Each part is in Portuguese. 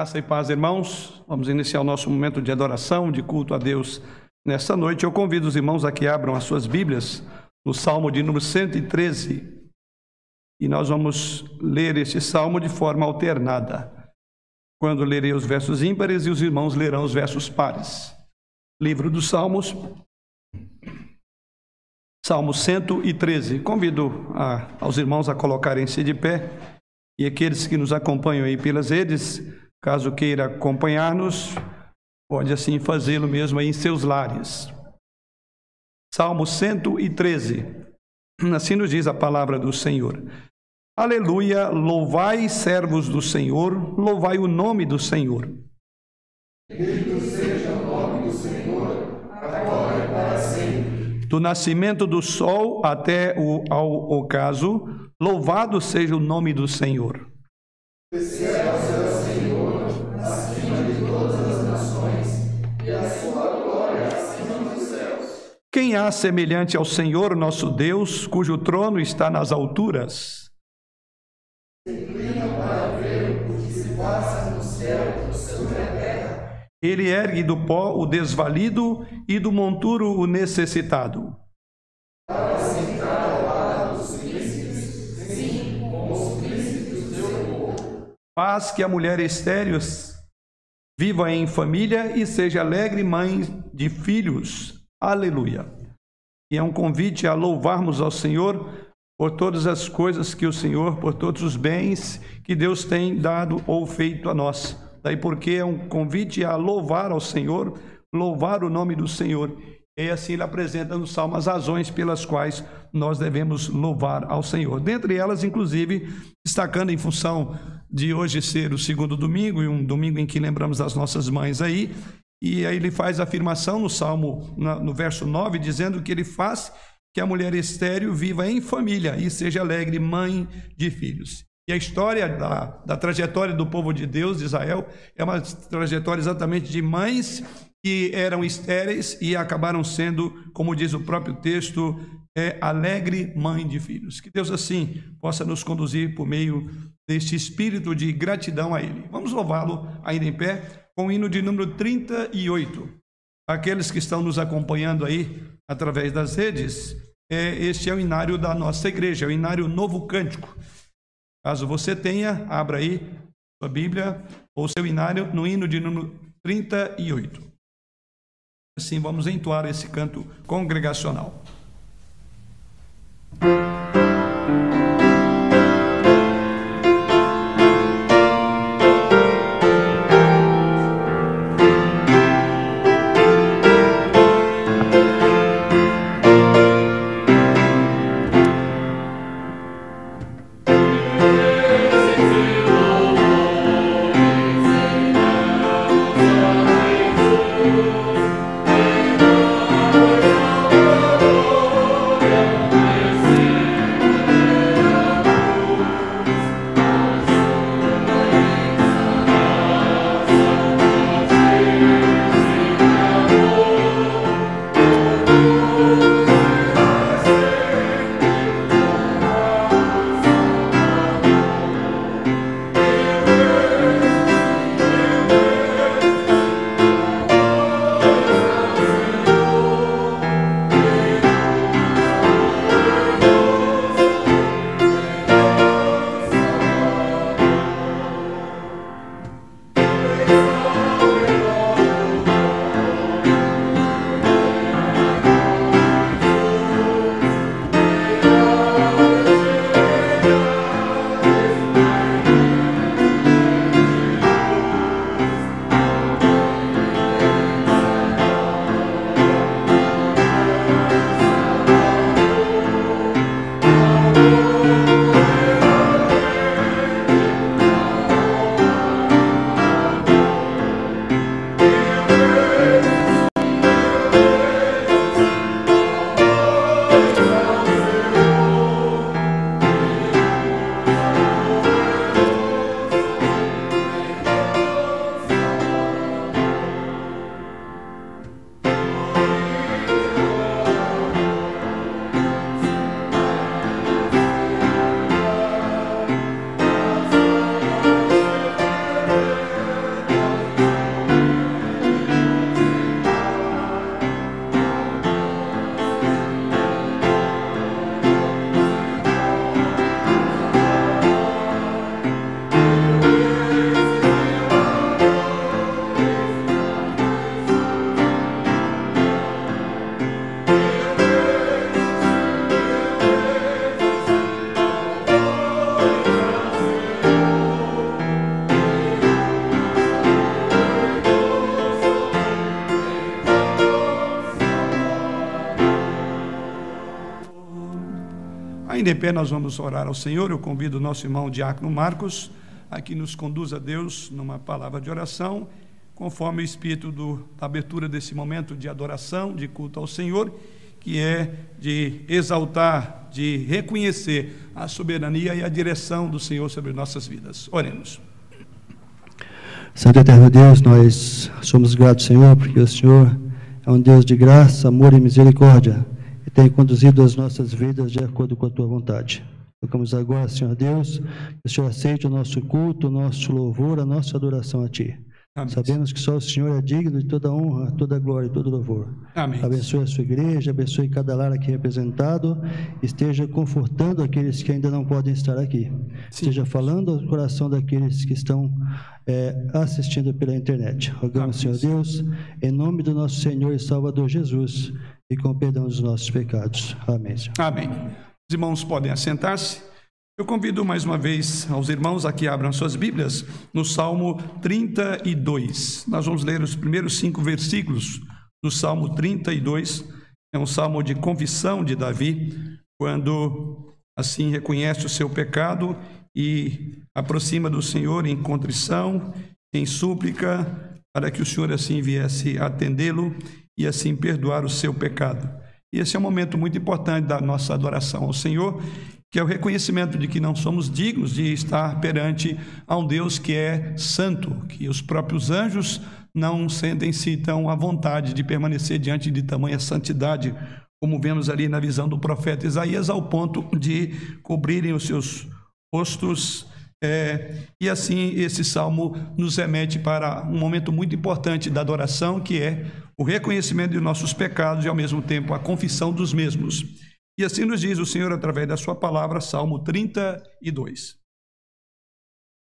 Graça e paz, irmãos. Vamos iniciar o nosso momento de adoração, de culto a Deus nesta noite. Eu convido os irmãos a que abram as suas Bíblias no Salmo de número 113. E nós vamos ler este salmo de forma alternada. Quando lerei os versos ímpares e os irmãos lerão os versos pares. Livro dos Salmos, Salmo 113. Convido a, aos irmãos a colocarem-se de pé e aqueles que nos acompanham aí pelas redes Caso queira acompanhar-nos, pode assim fazê-lo mesmo aí em seus lares. Salmo 113. Assim nos diz a palavra do Senhor. Aleluia, louvai servos do Senhor, louvai o nome do Senhor. Bendito seja o nome do Senhor, agora e para sempre. Do nascimento do sol até o ao ocaso, louvado seja o nome do Senhor. Céu, Há semelhante ao Senhor nosso Deus, cujo trono está nas alturas? Ele ergue do pó o desvalido e do monturo o necessitado. Faz que a mulher estéreo viva em família e seja alegre mãe de filhos. Aleluia. E é um convite a louvarmos ao Senhor por todas as coisas que o Senhor, por todos os bens que Deus tem dado ou feito a nós. Daí porque é um convite a louvar ao Senhor, louvar o nome do Senhor. E assim ele apresenta no Salmo as razões pelas quais nós devemos louvar ao Senhor. Dentre elas, inclusive, destacando em função de hoje ser o segundo domingo e um domingo em que lembramos das nossas mães aí, e aí ele faz a afirmação no Salmo, no verso 9, dizendo que ele faz que a mulher estéril viva em família e seja alegre mãe de filhos. E a história da, da trajetória do povo de Deus, de Israel, é uma trajetória exatamente de mães que eram estéreis e acabaram sendo, como diz o próprio texto, é alegre mãe de filhos. Que Deus assim possa nos conduzir por meio deste espírito de gratidão a Ele. Vamos louvá-lo ainda em pé com o hino de número 38. Aqueles que estão nos acompanhando aí através das redes, é, este é o inário da nossa igreja, é o inário Novo Cântico. Caso você tenha, abra aí sua Bíblia ou seu inário no hino de número 38. Assim vamos entoar esse canto congregacional. Em pé, nós vamos orar ao Senhor. Eu convido o nosso irmão Diácono Marcos a que nos conduza a Deus numa palavra de oração, conforme o espírito do, da abertura desse momento de adoração, de culto ao Senhor, que é de exaltar, de reconhecer a soberania e a direção do Senhor sobre nossas vidas. Oremos. Santo Eterno Deus, nós somos gratos, Senhor, porque o Senhor é um Deus de graça, amor e misericórdia e tem conduzido as nossas vidas de acordo com a tua vontade. Tocamos agora, Senhor Deus, que o Senhor aceite o nosso culto, o nosso louvor, a nossa adoração a Ti. Amém. Sabemos que só o Senhor é digno de toda honra, toda glória e todo louvor. Amém. Abençoe a sua igreja, abençoe cada lar aqui representado, esteja confortando aqueles que ainda não podem estar aqui. Sim. Esteja falando ao coração daqueles que estão é, assistindo pela internet. Rogamos, Senhor Deus, em nome do nosso Senhor e Salvador Jesus, e com perdão dos nossos pecados. Amém. Senhor. Amém. Os irmãos podem assentar-se. Eu convido mais uma vez aos irmãos a que abram suas Bíblias no Salmo 32. Nós vamos ler os primeiros cinco versículos do Salmo 32. É um salmo de confissão de Davi, quando assim reconhece o seu pecado e aproxima do Senhor em contrição, em súplica, para que o Senhor assim viesse atendê-lo e assim perdoar o seu pecado. E esse é um momento muito importante da nossa adoração ao Senhor, que é o reconhecimento de que não somos dignos de estar perante a um Deus que é santo, que os próprios anjos não sentem-se tão à vontade de permanecer diante de tamanha santidade, como vemos ali na visão do profeta Isaías, ao ponto de cobrirem os seus rostos. É, e assim esse salmo nos remete para um momento muito importante da adoração, que é o reconhecimento de nossos pecados e, ao mesmo tempo, a confissão dos mesmos. E assim nos diz o Senhor através da sua palavra, Salmo 32.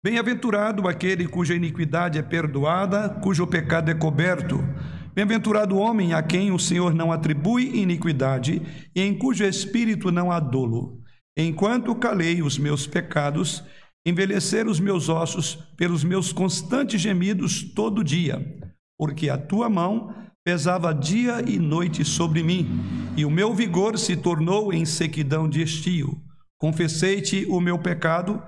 Bem-aventurado aquele cuja iniquidade é perdoada, cujo pecado é coberto. Bem-aventurado o homem a quem o Senhor não atribui iniquidade e em cujo espírito não há dolo. Enquanto calei os meus pecados, envelheceram os meus ossos pelos meus constantes gemidos todo dia, porque a tua mão pesava dia e noite sobre mim, e o meu vigor se tornou em sequidão de estio. Confessei-te o meu pecado,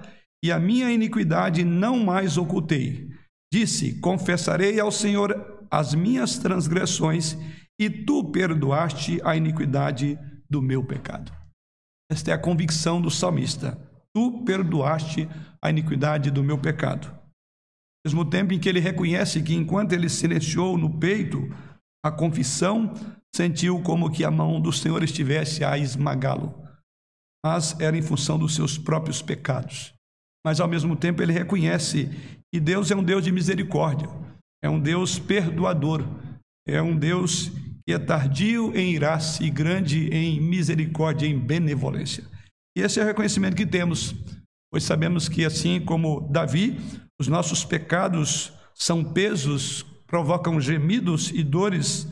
e a minha iniquidade não mais ocultei. Disse: Confessarei ao Senhor as minhas transgressões, e tu perdoaste a iniquidade do meu pecado. Esta é a convicção do salmista. Tu perdoaste a iniquidade do meu pecado. Ao mesmo tempo em que ele reconhece que enquanto ele silenciou no peito a confissão, sentiu como que a mão do Senhor estivesse a esmagá-lo, mas era em função dos seus próprios pecados. Mas ao mesmo tempo ele reconhece que Deus é um Deus de misericórdia, é um Deus perdoador, é um Deus que é tardio em irar-se e grande em misericórdia, em benevolência. E esse é o reconhecimento que temos, pois sabemos que assim como Davi, os nossos pecados são pesos provocam gemidos e dores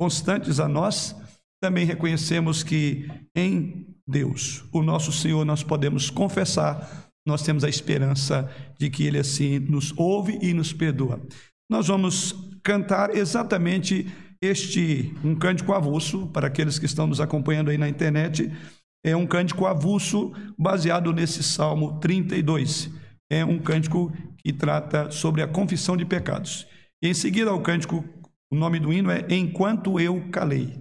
constantes a nós, também reconhecemos que em Deus, o nosso Senhor, nós podemos confessar, nós temos a esperança de que Ele assim nos ouve e nos perdoa. Nós vamos cantar exatamente este, um cântico avulso, para aqueles que estão nos acompanhando aí na internet, é um cântico avulso baseado nesse Salmo 32. É um cântico que trata sobre a confissão de pecados. E em seguida ao cântico, o nome do hino é Enquanto Eu Calei.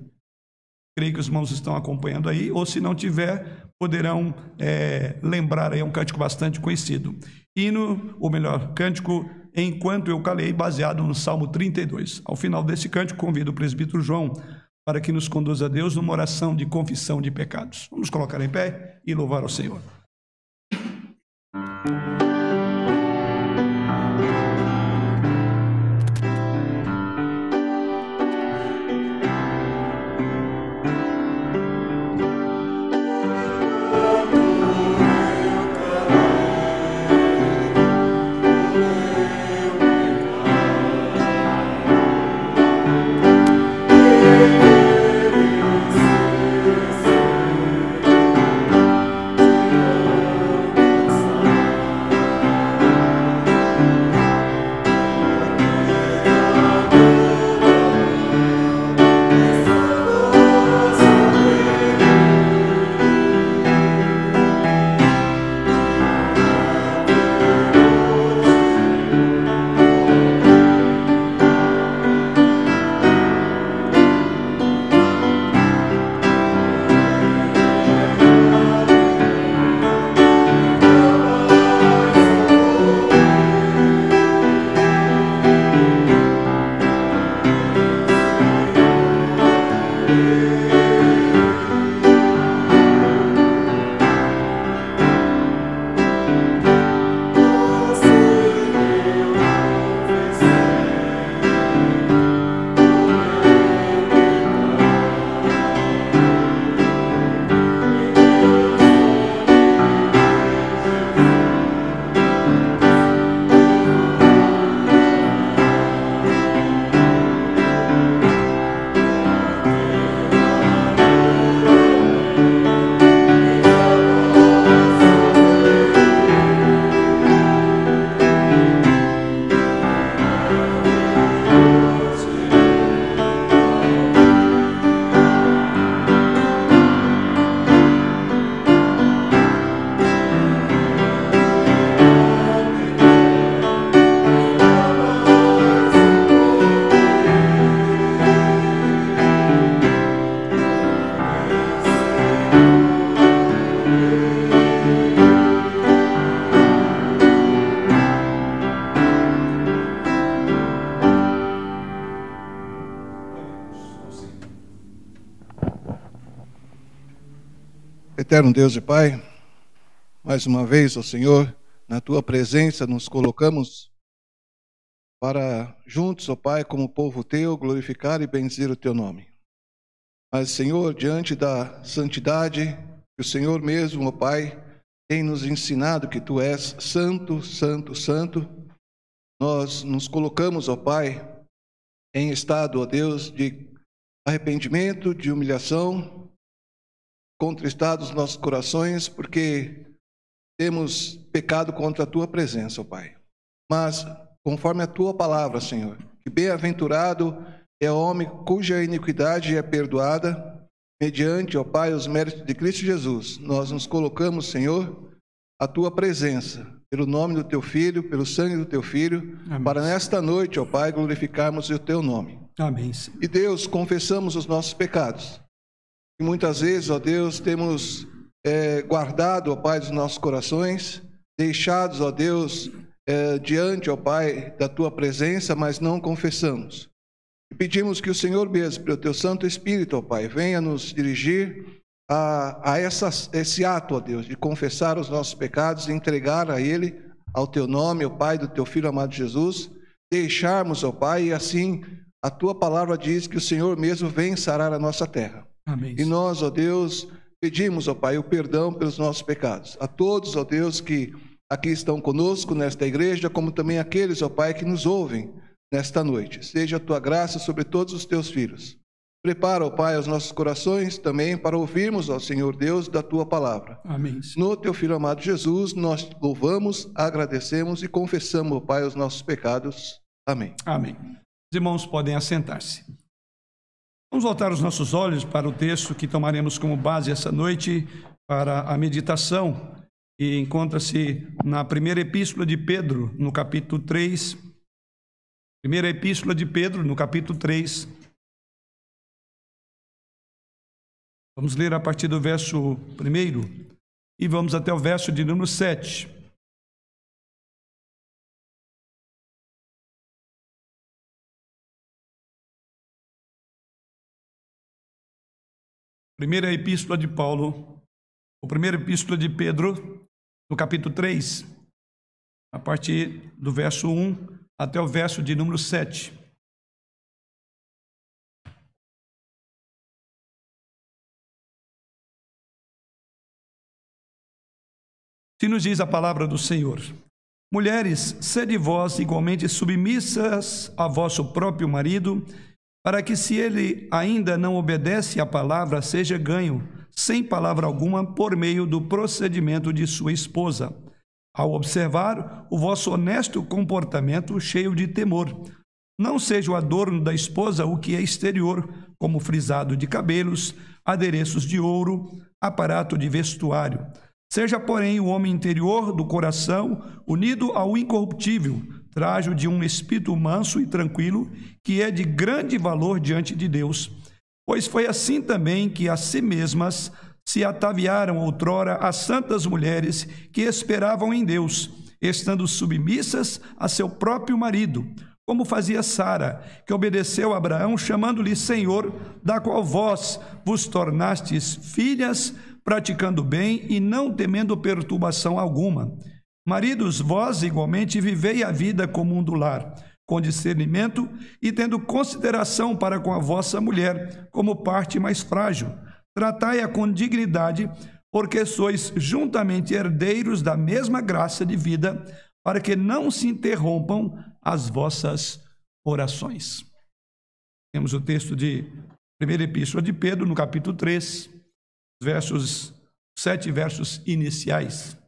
Creio que os irmãos estão acompanhando aí, ou se não tiver, poderão é, lembrar aí, é um cântico bastante conhecido. Hino, ou melhor, cântico Enquanto Eu Calei, baseado no Salmo 32. Ao final desse cântico, convido o presbítero João para que nos conduza a Deus numa oração de confissão de pecados. Vamos colocar em pé e louvar ao Senhor. Eterno Deus e Pai, mais uma vez, ó Senhor, na tua presença nos colocamos para juntos, ó Pai, como povo teu, glorificar e benzer o teu nome. Mas, Senhor, diante da santidade que o Senhor mesmo, ó Pai, tem nos ensinado que tu és santo, santo, santo, nós nos colocamos, ó Pai, em estado, ó Deus, de arrependimento, de humilhação, contristados nossos corações, porque temos pecado contra a tua presença, ó Pai. Mas, conforme a tua palavra, Senhor, que bem-aventurado é o homem cuja iniquidade é perdoada, mediante, ó Pai, os méritos de Cristo Jesus. Nós nos colocamos, Senhor, a tua presença, pelo nome do teu filho, pelo sangue do teu filho, Amém. para nesta noite, ó Pai, glorificarmos o teu nome. Amém. E Deus, confessamos os nossos pecados e muitas vezes, ó Deus, temos é, guardado, ó Pai, dos nossos corações, deixados, ó Deus, é, diante, ó Pai, da Tua presença, mas não confessamos. E pedimos que o Senhor mesmo, pelo Teu Santo Espírito, ó Pai, venha nos dirigir a, a essa, esse ato, ó Deus, de confessar os nossos pecados e entregar a Ele, ao Teu nome, ó Pai, do Teu Filho amado Jesus, deixarmos, ó Pai, e assim a Tua palavra diz que o Senhor mesmo vem sarar a nossa terra. Amém. E nós, ó Deus, pedimos, ó Pai, o perdão pelos nossos pecados. A todos, ó Deus, que aqui estão conosco nesta igreja, como também aqueles, ó Pai, que nos ouvem nesta noite. Seja a tua graça sobre todos os teus filhos. Prepara, ó Pai, os nossos corações também para ouvirmos, ó Senhor Deus, da tua palavra. Amém. No teu filho amado Jesus, nós louvamos, agradecemos e confessamos, ó Pai, os nossos pecados. Amém. Amém. Os irmãos podem assentar-se. Vamos voltar os nossos olhos para o texto que tomaremos como base essa noite para a meditação, e encontra-se na primeira epístola de Pedro, no capítulo 3. Primeira epístola de Pedro, no capítulo 3. Vamos ler a partir do verso 1 e vamos até o verso de número 7. Primeira epístola de Paulo, ou primeira epístola de Pedro, no capítulo 3, a partir do verso 1 até o verso de número 7. Se nos diz a palavra do Senhor: Mulheres, sede vós igualmente submissas a vosso próprio marido, para que, se ele ainda não obedece à palavra, seja ganho, sem palavra alguma, por meio do procedimento de sua esposa, ao observar o vosso honesto comportamento cheio de temor. Não seja o adorno da esposa o que é exterior, como frisado de cabelos, adereços de ouro, aparato de vestuário. Seja, porém, o homem interior do coração unido ao incorruptível, trajo de um espírito manso e tranquilo, que é de grande valor diante de Deus. Pois foi assim também que a si mesmas se ataviaram outrora as santas mulheres que esperavam em Deus, estando submissas a seu próprio marido, como fazia Sara, que obedeceu a Abraão, chamando-lhe Senhor, da qual vós vos tornastes filhas, praticando bem e não temendo perturbação alguma. Maridos, vós igualmente vivei a vida comum do lar, com discernimento e tendo consideração para com a vossa mulher, como parte mais frágil. Tratai-a com dignidade, porque sois juntamente herdeiros da mesma graça de vida, para que não se interrompam as vossas orações. Temos o texto de 1 Epístola de Pedro, no capítulo 3, versos, sete versos iniciais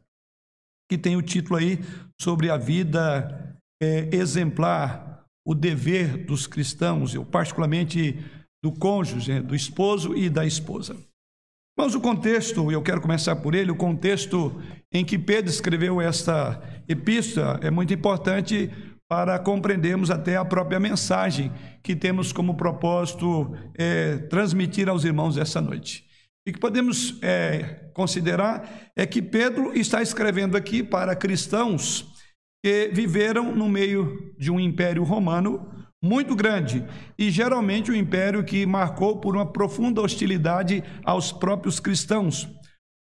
que tem o título aí sobre a vida é, exemplar, o dever dos cristãos, eu particularmente do cônjuge, do esposo e da esposa. Mas o contexto, eu quero começar por ele, o contexto em que Pedro escreveu esta epístola é muito importante para compreendermos até a própria mensagem que temos como propósito é, transmitir aos irmãos essa noite. E que podemos é, considerar é que Pedro está escrevendo aqui para cristãos que viveram no meio de um império romano muito grande e geralmente um império que marcou por uma profunda hostilidade aos próprios cristãos.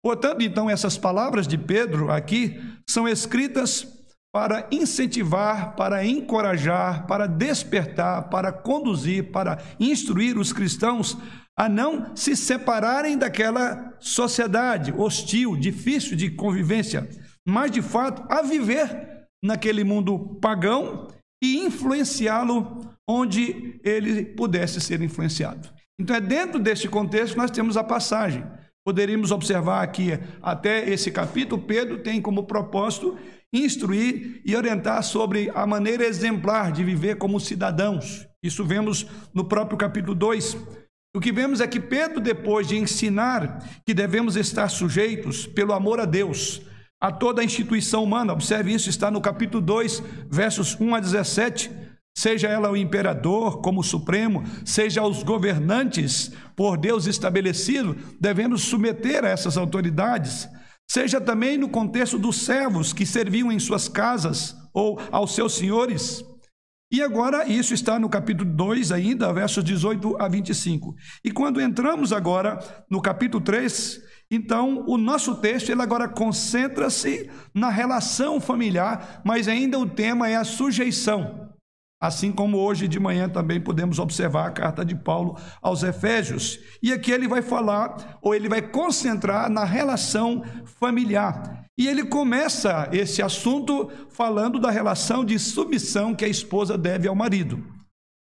Portanto, então, essas palavras de Pedro aqui são escritas para incentivar, para encorajar, para despertar, para conduzir, para instruir os cristãos a não se separarem daquela sociedade hostil, difícil de convivência, mas de fato a viver naquele mundo pagão e influenciá-lo onde ele pudesse ser influenciado. Então é dentro deste contexto que nós temos a passagem. Poderíamos observar aqui até esse capítulo, Pedro tem como propósito instruir e orientar sobre a maneira exemplar de viver como cidadãos. Isso vemos no próprio capítulo 2. O que vemos é que Pedro, depois de ensinar que devemos estar sujeitos pelo amor a Deus, a toda a instituição humana, observe isso, está no capítulo 2, versos 1 a 17, seja ela o imperador como supremo, seja os governantes por Deus estabelecido, devemos submeter a essas autoridades, seja também no contexto dos servos que serviam em suas casas ou aos seus senhores. E agora isso está no capítulo 2 ainda, versos 18 a 25. E quando entramos agora no capítulo 3, então o nosso texto ele agora concentra-se na relação familiar, mas ainda o tema é a sujeição. Assim como hoje de manhã também podemos observar a carta de Paulo aos Efésios. E aqui ele vai falar, ou ele vai concentrar na relação familiar. E ele começa esse assunto falando da relação de submissão que a esposa deve ao marido.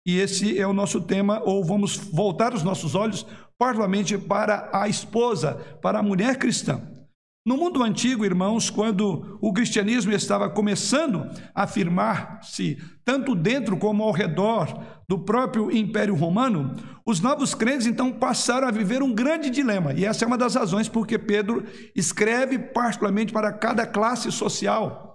E esse é o nosso tema, ou vamos voltar os nossos olhos particularmente para a esposa, para a mulher cristã. No mundo antigo, irmãos, quando o cristianismo estava começando a afirmar-se tanto dentro como ao redor do próprio Império Romano, os novos crentes então passaram a viver um grande dilema. E essa é uma das razões porque Pedro escreve particularmente para cada classe social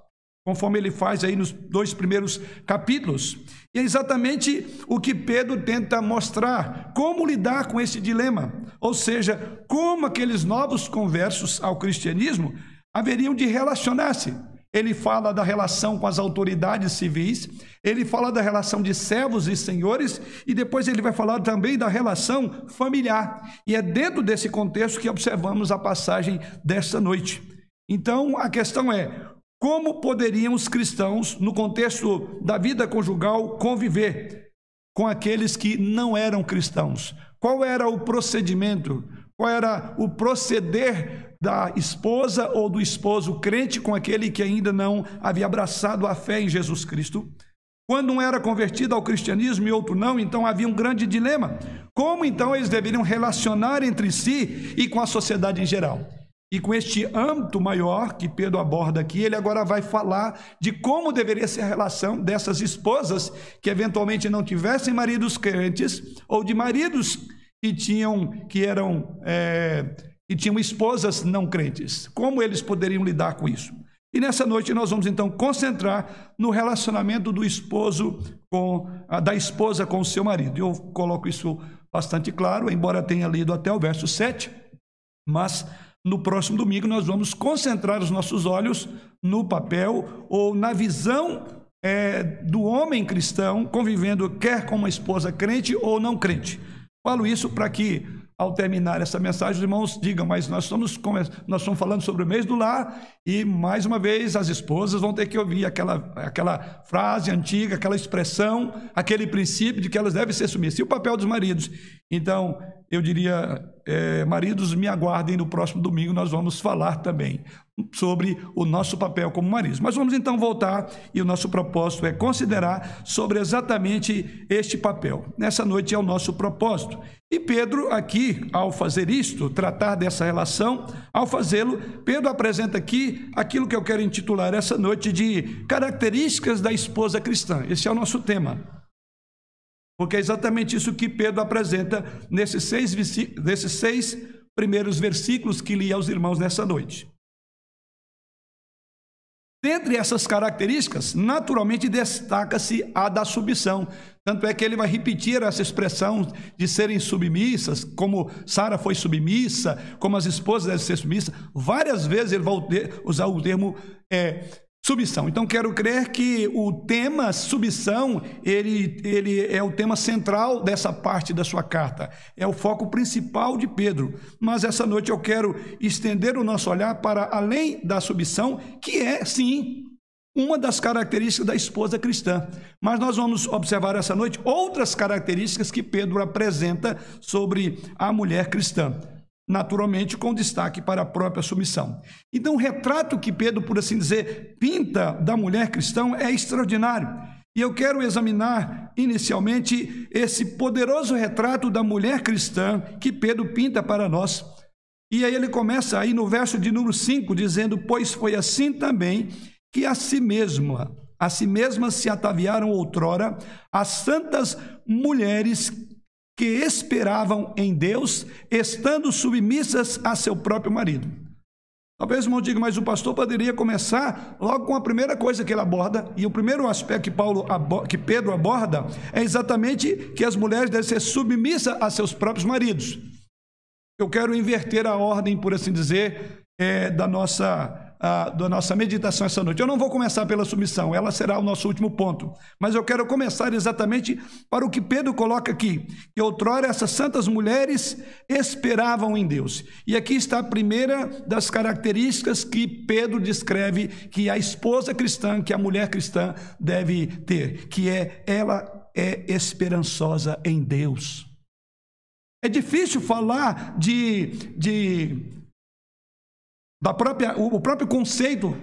conforme ele faz aí nos dois primeiros capítulos. E é exatamente o que Pedro tenta mostrar, como lidar com esse dilema, ou seja, como aqueles novos conversos ao cristianismo haveriam de relacionar-se. Ele fala da relação com as autoridades civis, ele fala da relação de servos e senhores, e depois ele vai falar também da relação familiar. E é dentro desse contexto que observamos a passagem desta noite. Então, a questão é: como poderiam os cristãos, no contexto da vida conjugal, conviver com aqueles que não eram cristãos? Qual era o procedimento? Qual era o proceder da esposa ou do esposo crente com aquele que ainda não havia abraçado a fé em Jesus Cristo? Quando um era convertido ao cristianismo e outro não, então havia um grande dilema. Como então eles deveriam relacionar entre si e com a sociedade em geral? E com este âmbito maior que Pedro aborda aqui, ele agora vai falar de como deveria ser a relação dessas esposas que eventualmente não tivessem maridos crentes ou de maridos que tinham que eram é, que tinham esposas não crentes. Como eles poderiam lidar com isso? E nessa noite nós vamos então concentrar no relacionamento do esposo com da esposa com o seu marido. Eu coloco isso bastante claro, embora tenha lido até o verso 7, mas no próximo domingo, nós vamos concentrar os nossos olhos no papel ou na visão é, do homem cristão convivendo quer com uma esposa crente ou não crente. Falo isso para que, ao terminar essa mensagem, os irmãos digam, mas nós estamos, nós estamos falando sobre o mês do lar e, mais uma vez, as esposas vão ter que ouvir aquela, aquela frase antiga, aquela expressão, aquele princípio de que elas devem ser submissas. E o papel dos maridos? Então, eu diria, é, maridos, me aguardem no próximo domingo, nós vamos falar também sobre o nosso papel como maridos. Mas vamos então voltar e o nosso propósito é considerar sobre exatamente este papel. Nessa noite é o nosso propósito. E Pedro, aqui, ao fazer isto, tratar dessa relação, ao fazê-lo, Pedro apresenta aqui aquilo que eu quero intitular essa noite de características da esposa cristã. Esse é o nosso tema. Porque é exatamente isso que Pedro apresenta nesses seis, nesses seis primeiros versículos que li aos irmãos nessa noite. Dentre essas características, naturalmente destaca-se a da submissão. Tanto é que ele vai repetir essa expressão de serem submissas, como Sara foi submissa, como as esposas devem ser submissas. Várias vezes ele vai usar o termo é, Submissão. Então quero crer que o tema submissão, ele, ele é o tema central dessa parte da sua carta. É o foco principal de Pedro. Mas essa noite eu quero estender o nosso olhar para além da submissão, que é sim uma das características da esposa cristã. Mas nós vamos observar essa noite outras características que Pedro apresenta sobre a mulher cristã naturalmente com destaque para a própria submissão. Então, o retrato que Pedro, por assim dizer, pinta da mulher cristã é extraordinário. E eu quero examinar inicialmente esse poderoso retrato da mulher cristã que Pedro pinta para nós. E aí ele começa aí no verso de número 5, dizendo: Pois foi assim também que a si mesma, a si mesmas se ataviaram outrora as santas mulheres que esperavam em Deus, estando submissas a seu próprio marido. Talvez o irmão diga, mas o pastor poderia começar logo com a primeira coisa que ele aborda, e o primeiro aspecto que, Paulo, que Pedro aborda é exatamente que as mulheres devem ser submissas a seus próprios maridos. Eu quero inverter a ordem, por assim dizer, é, da nossa da nossa meditação essa noite. Eu não vou começar pela submissão, ela será o nosso último ponto. Mas eu quero começar exatamente para o que Pedro coloca aqui: que outrora essas santas mulheres esperavam em Deus. E aqui está a primeira das características que Pedro descreve que a esposa cristã, que a mulher cristã deve ter, que é ela é esperançosa em Deus. É difícil falar de, de da própria, o próprio conceito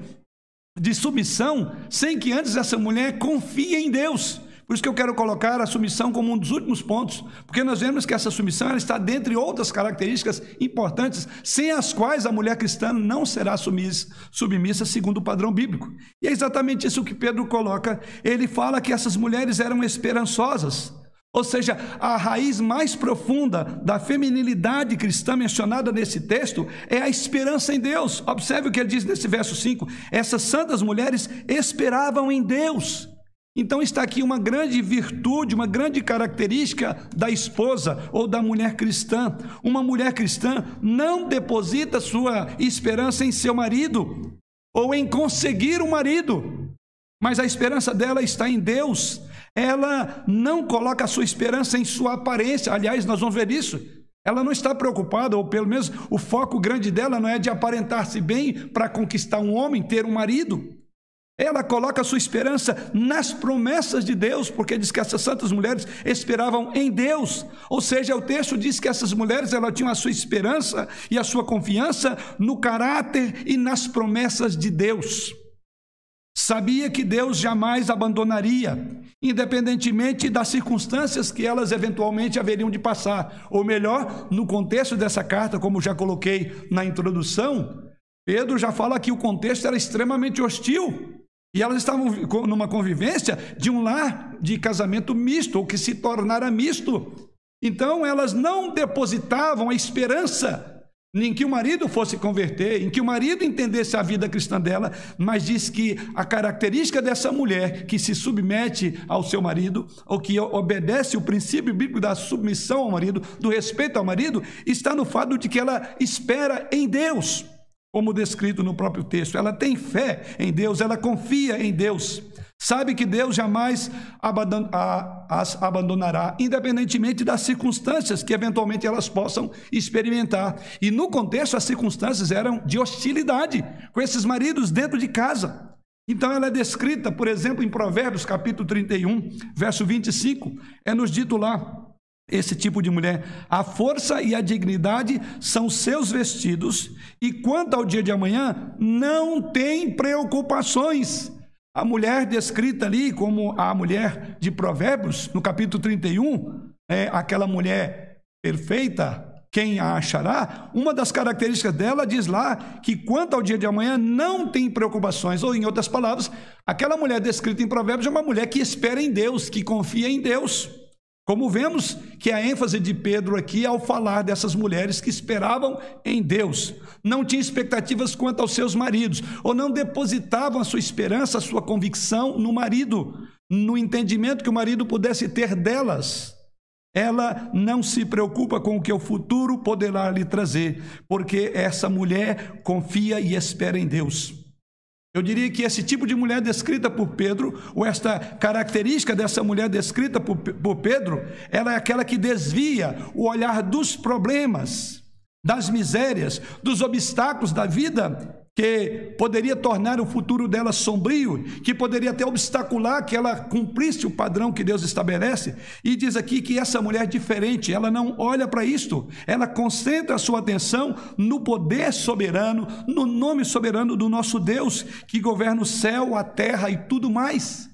de submissão, sem que antes essa mulher confie em Deus. Por isso que eu quero colocar a submissão como um dos últimos pontos, porque nós vemos que essa submissão está dentre outras características importantes, sem as quais a mulher cristã não será submissa segundo o padrão bíblico. E é exatamente isso que Pedro coloca. Ele fala que essas mulheres eram esperançosas. Ou seja, a raiz mais profunda da feminilidade cristã mencionada nesse texto é a esperança em Deus. Observe o que ele diz nesse verso 5: essas santas mulheres esperavam em Deus. Então está aqui uma grande virtude, uma grande característica da esposa ou da mulher cristã. Uma mulher cristã não deposita sua esperança em seu marido ou em conseguir um marido, mas a esperança dela está em Deus ela não coloca a sua esperança em sua aparência. Aliás, nós vamos ver isso. Ela não está preocupada, ou pelo menos o foco grande dela não é de aparentar-se bem para conquistar um homem, ter um marido. Ela coloca a sua esperança nas promessas de Deus, porque diz que essas santas mulheres esperavam em Deus. Ou seja, o texto diz que essas mulheres ela tinham a sua esperança e a sua confiança no caráter e nas promessas de Deus. Sabia que Deus jamais abandonaria, independentemente das circunstâncias que elas eventualmente haveriam de passar. Ou melhor, no contexto dessa carta, como já coloquei na introdução, Pedro já fala que o contexto era extremamente hostil. E elas estavam numa convivência de um lar de casamento misto, ou que se tornara misto. Então elas não depositavam a esperança em que o marido fosse converter, em que o marido entendesse a vida cristã dela, mas diz que a característica dessa mulher que se submete ao seu marido, ou que obedece o princípio bíblico da submissão ao marido, do respeito ao marido, está no fato de que ela espera em Deus, como descrito no próprio texto. Ela tem fé em Deus, ela confia em Deus. Sabe que Deus jamais as abandonará, independentemente das circunstâncias que eventualmente elas possam experimentar. E no contexto, as circunstâncias eram de hostilidade com esses maridos dentro de casa. Então ela é descrita, por exemplo, em Provérbios capítulo 31, verso 25, é nos dito lá, esse tipo de mulher, a força e a dignidade são seus vestidos, e quanto ao dia de amanhã, não tem preocupações. A mulher descrita ali como a mulher de Provérbios, no capítulo 31, é aquela mulher perfeita, quem a achará? Uma das características dela diz lá que quanto ao dia de amanhã não tem preocupações, ou em outras palavras, aquela mulher descrita em Provérbios é uma mulher que espera em Deus, que confia em Deus. Como vemos que a ênfase de Pedro aqui ao falar dessas mulheres que esperavam em Deus, não tinham expectativas quanto aos seus maridos, ou não depositavam a sua esperança, a sua convicção no marido, no entendimento que o marido pudesse ter delas. Ela não se preocupa com o que o futuro poderá lhe trazer, porque essa mulher confia e espera em Deus. Eu diria que esse tipo de mulher descrita por Pedro, ou esta característica dessa mulher descrita por, por Pedro, ela é aquela que desvia o olhar dos problemas, das misérias, dos obstáculos da vida que poderia tornar o futuro dela sombrio, que poderia até obstacular que ela cumprisse o padrão que Deus estabelece. E diz aqui que essa mulher é diferente, ela não olha para isto, ela concentra a sua atenção no poder soberano, no nome soberano do nosso Deus, que governa o céu, a terra e tudo mais.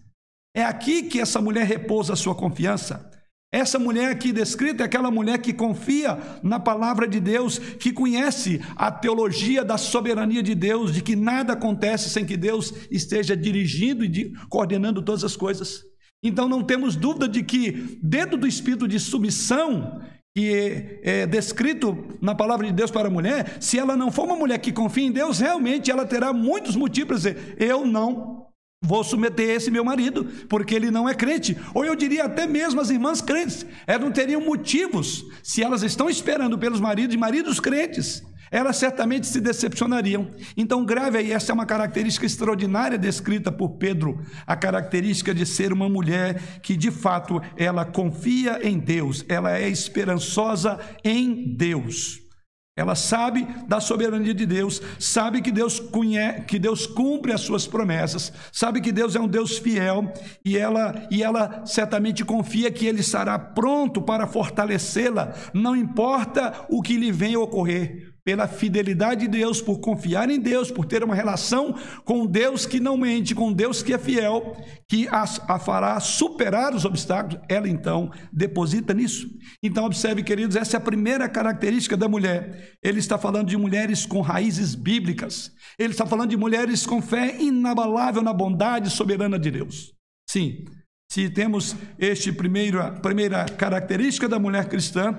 É aqui que essa mulher repousa a sua confiança. Essa mulher aqui descrita é aquela mulher que confia na palavra de Deus, que conhece a teologia da soberania de Deus, de que nada acontece sem que Deus esteja dirigindo e coordenando todas as coisas. Então não temos dúvida de que, dentro do espírito de submissão, que é, é descrito na palavra de Deus para a mulher, se ela não for uma mulher que confia em Deus, realmente ela terá muitos motivos para dizer: Eu não Vou submeter esse meu marido, porque ele não é crente. Ou eu diria até mesmo as irmãs crentes. Elas não teriam motivos, se elas estão esperando pelos maridos e maridos crentes, elas certamente se decepcionariam. Então, grave aí, essa é uma característica extraordinária descrita por Pedro, a característica de ser uma mulher que, de fato, ela confia em Deus, ela é esperançosa em Deus. Ela sabe da soberania de Deus, sabe que Deus, conhece, que Deus cumpre as suas promessas, sabe que Deus é um Deus fiel e ela, e ela certamente confia que Ele estará pronto para fortalecê-la, não importa o que lhe venha ocorrer pela fidelidade de Deus, por confiar em Deus, por ter uma relação com Deus que não mente, com Deus que é fiel, que a, a, fará superar os obstáculos, ela então deposita nisso. Então, observe, queridos, essa é a primeira característica da mulher. Ele está falando de mulheres com raízes bíblicas, ele está falando de mulheres com fé inabalável na bondade soberana de Deus. Sim, se temos este primeiro, primeira característica da mulher cristã,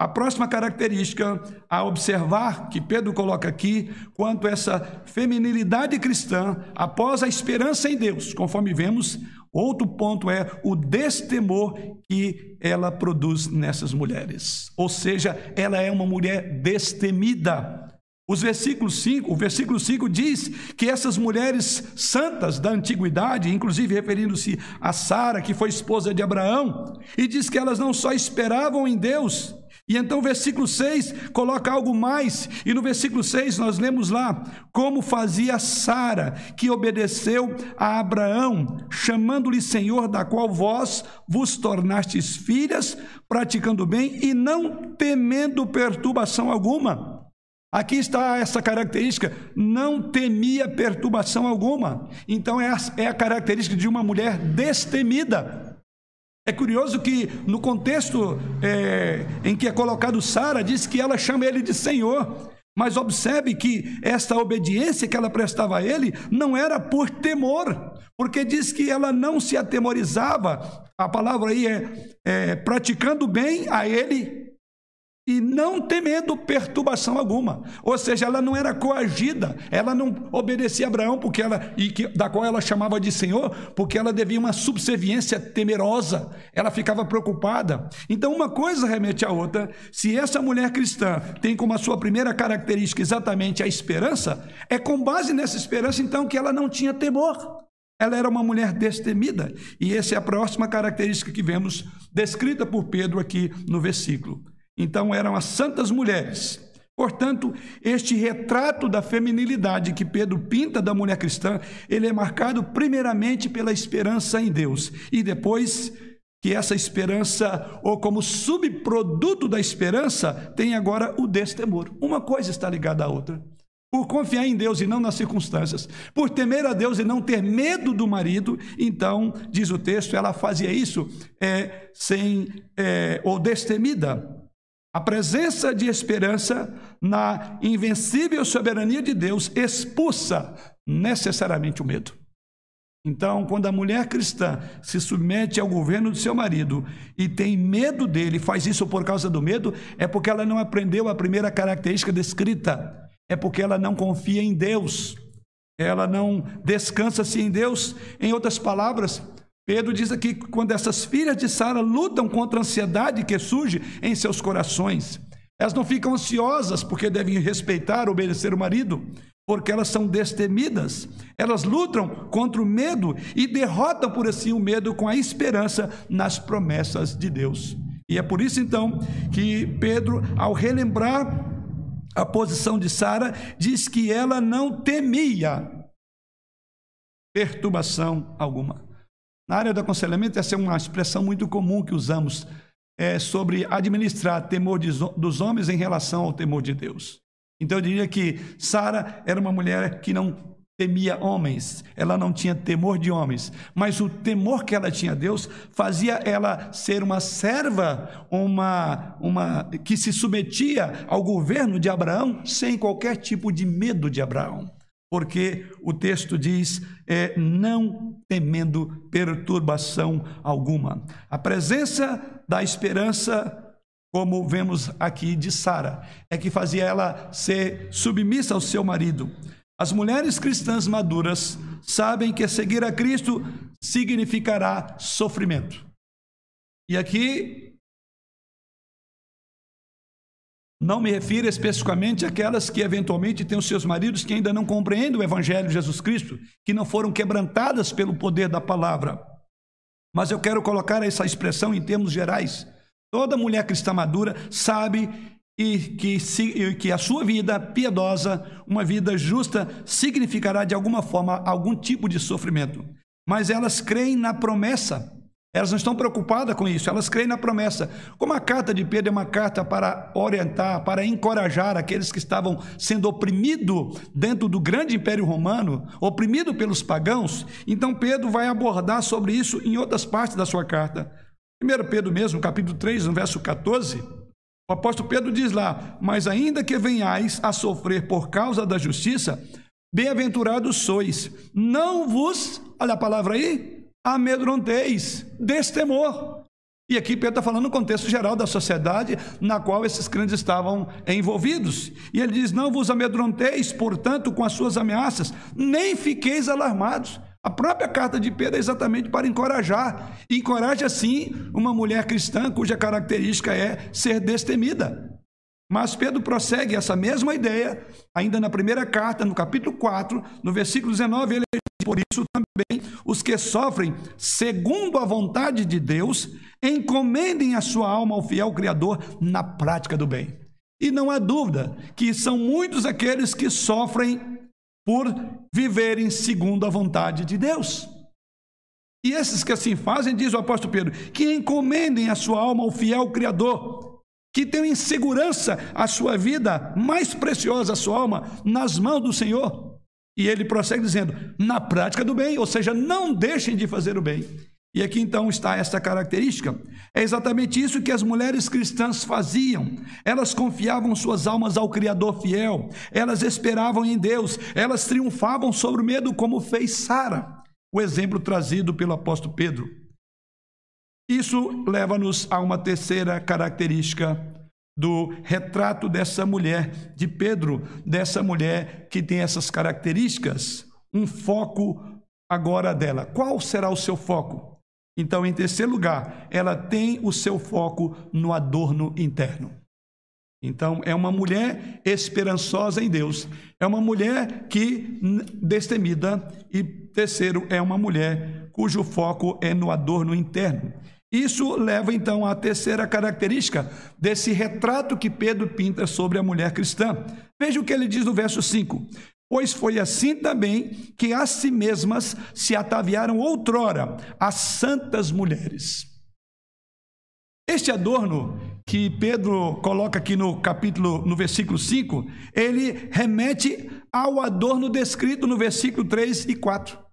a próxima característica a observar que Pedro coloca aqui, quanto a essa feminilidade cristã, após a esperança em Deus, conforme vemos, outro ponto é o destemor que ela produz nessas mulheres. Ou seja, ela é uma mulher destemida. Os versículos 5, o versículo 5 diz que essas mulheres santas da antiguidade, inclusive referindo-se a Sara, que foi esposa de Abraão, e diz que elas não só esperavam em Deus, e então o versículo 6 coloca algo mais, e no versículo 6 nós lemos lá como fazia Sara, que obedeceu a Abraão, chamando-lhe Senhor, da qual vós vos tornastes filhas, praticando bem e não temendo perturbação alguma. Aqui está essa característica, não temia perturbação alguma. Então é a, é característica de uma mulher destemida. É curioso que no contexto é, em que é colocado Sara, diz que ela chama ele de Senhor. Mas observe que esta obediência que ela prestava a ele não era por temor, porque diz que ela não se atemorizava. A palavra aí é, é praticando bem a ele e não temendo perturbação alguma. Ou seja, ela não era coagida, ela não obedecia a Abraão porque ela e que, da qual ela chamava de Senhor, porque ela devia uma subserviência temerosa. Ela ficava preocupada. Então, uma coisa remete à outra. Se essa mulher cristã tem como a sua primeira característica exatamente a esperança, é com base nessa esperança então que ela não tinha temor. Ela era uma mulher destemida, e essa é a próxima característica que vemos descrita por Pedro aqui no versículo. Então eram as santas mulheres. Portanto, este retrato da feminilidade que Pedro pinta da mulher cristã, ele é marcado primeiramente pela esperança em Deus e depois que essa esperança, ou como subproduto da esperança, tem agora o destemor. Uma coisa está ligada à outra. Por confiar em Deus e não nas circunstâncias, por temer a Deus e não ter medo do marido, então, diz o texto, ela fazia isso é, sem, é, ou destemida, a presença de esperança na invencível soberania de Deus expulsa necessariamente o medo. Então, quando a mulher cristã se submete ao governo do seu marido e tem medo dele, faz isso por causa do medo, é porque ela não aprendeu a primeira característica descrita, é porque ela não confia em Deus, ela não descansa-se em Deus. Em outras palavras, Pedro diz aqui que quando essas filhas de Sara lutam contra a ansiedade que surge em seus corações, elas não ficam ansiosas porque devem respeitar, obedecer o marido, porque elas são destemidas. Elas lutam contra o medo e derrotam por assim o medo com a esperança nas promessas de Deus. E é por isso então que Pedro, ao relembrar a posição de Sara, diz que ela não temia perturbação alguma. Na área do aconselhamento, essa é uma expressão muito comum que usamos é, sobre administrar temor de, dos homens em relação ao temor de Deus. Então eu diria que Sara era uma mulher que não temia homens, ela não tinha temor de homens, mas o temor que ela tinha a Deus fazia ela ser uma serva, uma, uma que se submetia ao governo de Abraão sem qualquer tipo de medo de Abraão porque o texto diz é, não temendo perturbação alguma. A presença da esperança, como vemos aqui de Sara, é que fazia ela ser submissa ao seu marido. As mulheres cristãs maduras sabem que seguir a Cristo significará sofrimento. E aqui Não me refiro especificamente àquelas que eventualmente têm os seus maridos que ainda não compreendem o Evangelho de Jesus Cristo, que não foram quebrantadas pelo poder da palavra. Mas eu quero colocar essa expressão em termos gerais. Toda mulher cristã madura sabe e que, que a sua vida piedosa, uma vida justa, significará de alguma forma algum tipo de sofrimento. Mas elas creem na promessa elas não estão preocupadas com isso, elas creem na promessa. Como a carta de Pedro é uma carta para orientar, para encorajar aqueles que estavam sendo oprimidos dentro do grande império romano, oprimido pelos pagãos, então Pedro vai abordar sobre isso em outras partes da sua carta. 1 Pedro mesmo, capítulo 3, no verso 14, o apóstolo Pedro diz lá: Mas ainda que venhais a sofrer por causa da justiça, bem-aventurados sois, não vos, olha a palavra aí, amedronteis, destemor. E aqui Pedro está falando no contexto geral da sociedade na qual esses crentes estavam envolvidos. E ele diz: Não vos amedronteis, portanto, com as suas ameaças, nem fiqueis alarmados. A própria carta de Pedro é exatamente para encorajar. Encoraja, sim, uma mulher cristã cuja característica é ser destemida. Mas Pedro prossegue essa mesma ideia, ainda na primeira carta, no capítulo 4, no versículo 19, ele por isso também os que sofrem segundo a vontade de Deus, encomendem a sua alma ao fiel Criador na prática do bem. E não há dúvida que são muitos aqueles que sofrem por viverem segundo a vontade de Deus. E esses que assim fazem, diz o apóstolo Pedro, que encomendem a sua alma ao fiel Criador, que tenham em segurança a sua vida mais preciosa, a sua alma, nas mãos do Senhor. E ele prossegue dizendo: na prática do bem, ou seja, não deixem de fazer o bem. E aqui então está esta característica. É exatamente isso que as mulheres cristãs faziam. Elas confiavam suas almas ao Criador fiel, elas esperavam em Deus, elas triunfavam sobre o medo, como fez Sara, o exemplo trazido pelo apóstolo Pedro. Isso leva-nos a uma terceira característica do retrato dessa mulher, de Pedro, dessa mulher que tem essas características, um foco agora dela. Qual será o seu foco? Então, em terceiro lugar, ela tem o seu foco no adorno interno. Então, é uma mulher esperançosa em Deus, é uma mulher que destemida, e terceiro, é uma mulher cujo foco é no adorno interno. Isso leva então à terceira característica desse retrato que Pedro pinta sobre a mulher cristã. Veja o que ele diz no verso 5: Pois foi assim também que a si mesmas se ataviaram outrora as santas mulheres. Este adorno que Pedro coloca aqui no capítulo, no versículo 5, ele remete ao adorno descrito no versículo 3 e 4.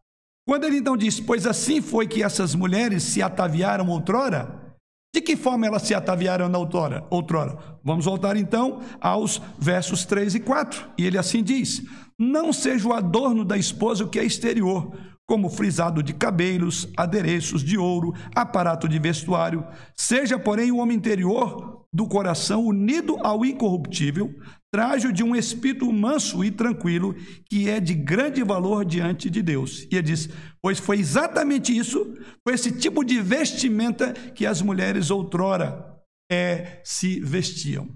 Quando ele então diz: Pois assim foi que essas mulheres se ataviaram outrora, de que forma elas se ataviaram na outrora? outrora? Vamos voltar então aos versos 3 e 4. E ele assim diz: Não seja o adorno da esposa o que é exterior, como frisado de cabelos, adereços de ouro, aparato de vestuário. Seja, porém, o homem interior do coração unido ao incorruptível, traje de um espírito manso e tranquilo, que é de grande valor diante de Deus. E ele diz: Pois foi exatamente isso, foi esse tipo de vestimenta que as mulheres outrora é, se vestiam.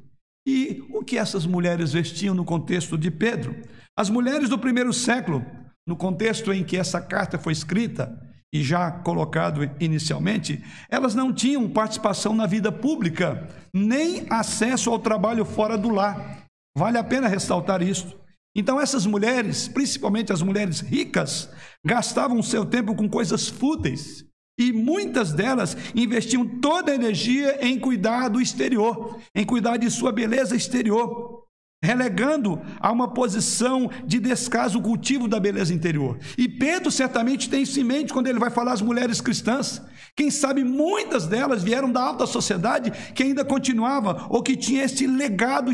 E o que essas mulheres vestiam no contexto de Pedro? As mulheres do primeiro século, no contexto em que essa carta foi escrita e já colocado inicialmente, elas não tinham participação na vida pública, nem acesso ao trabalho fora do lar. Vale a pena ressaltar isso. Então, essas mulheres, principalmente as mulheres ricas, gastavam seu tempo com coisas fúteis. E muitas delas investiam toda a energia em cuidar do exterior, em cuidar de sua beleza exterior, relegando a uma posição de descaso o cultivo da beleza interior. E Pedro certamente tem isso em mente quando ele vai falar às mulheres cristãs. Quem sabe muitas delas vieram da alta sociedade que ainda continuava ou que tinha esse legado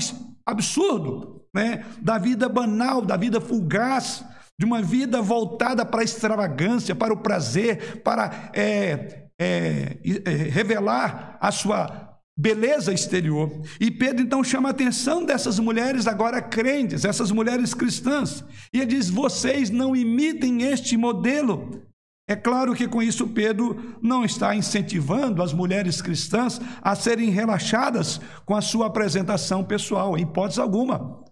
absurdo, né, da vida banal, da vida fugaz, de uma vida voltada para a extravagância, para o prazer, para é, é, é, revelar a sua beleza exterior. E Pedro então chama a atenção dessas mulheres agora crentes, essas mulheres cristãs, e ele diz: vocês não imitem este modelo. É claro que com isso Pedro não está incentivando as mulheres cristãs a serem relaxadas com a sua apresentação pessoal, em hipótese alguma.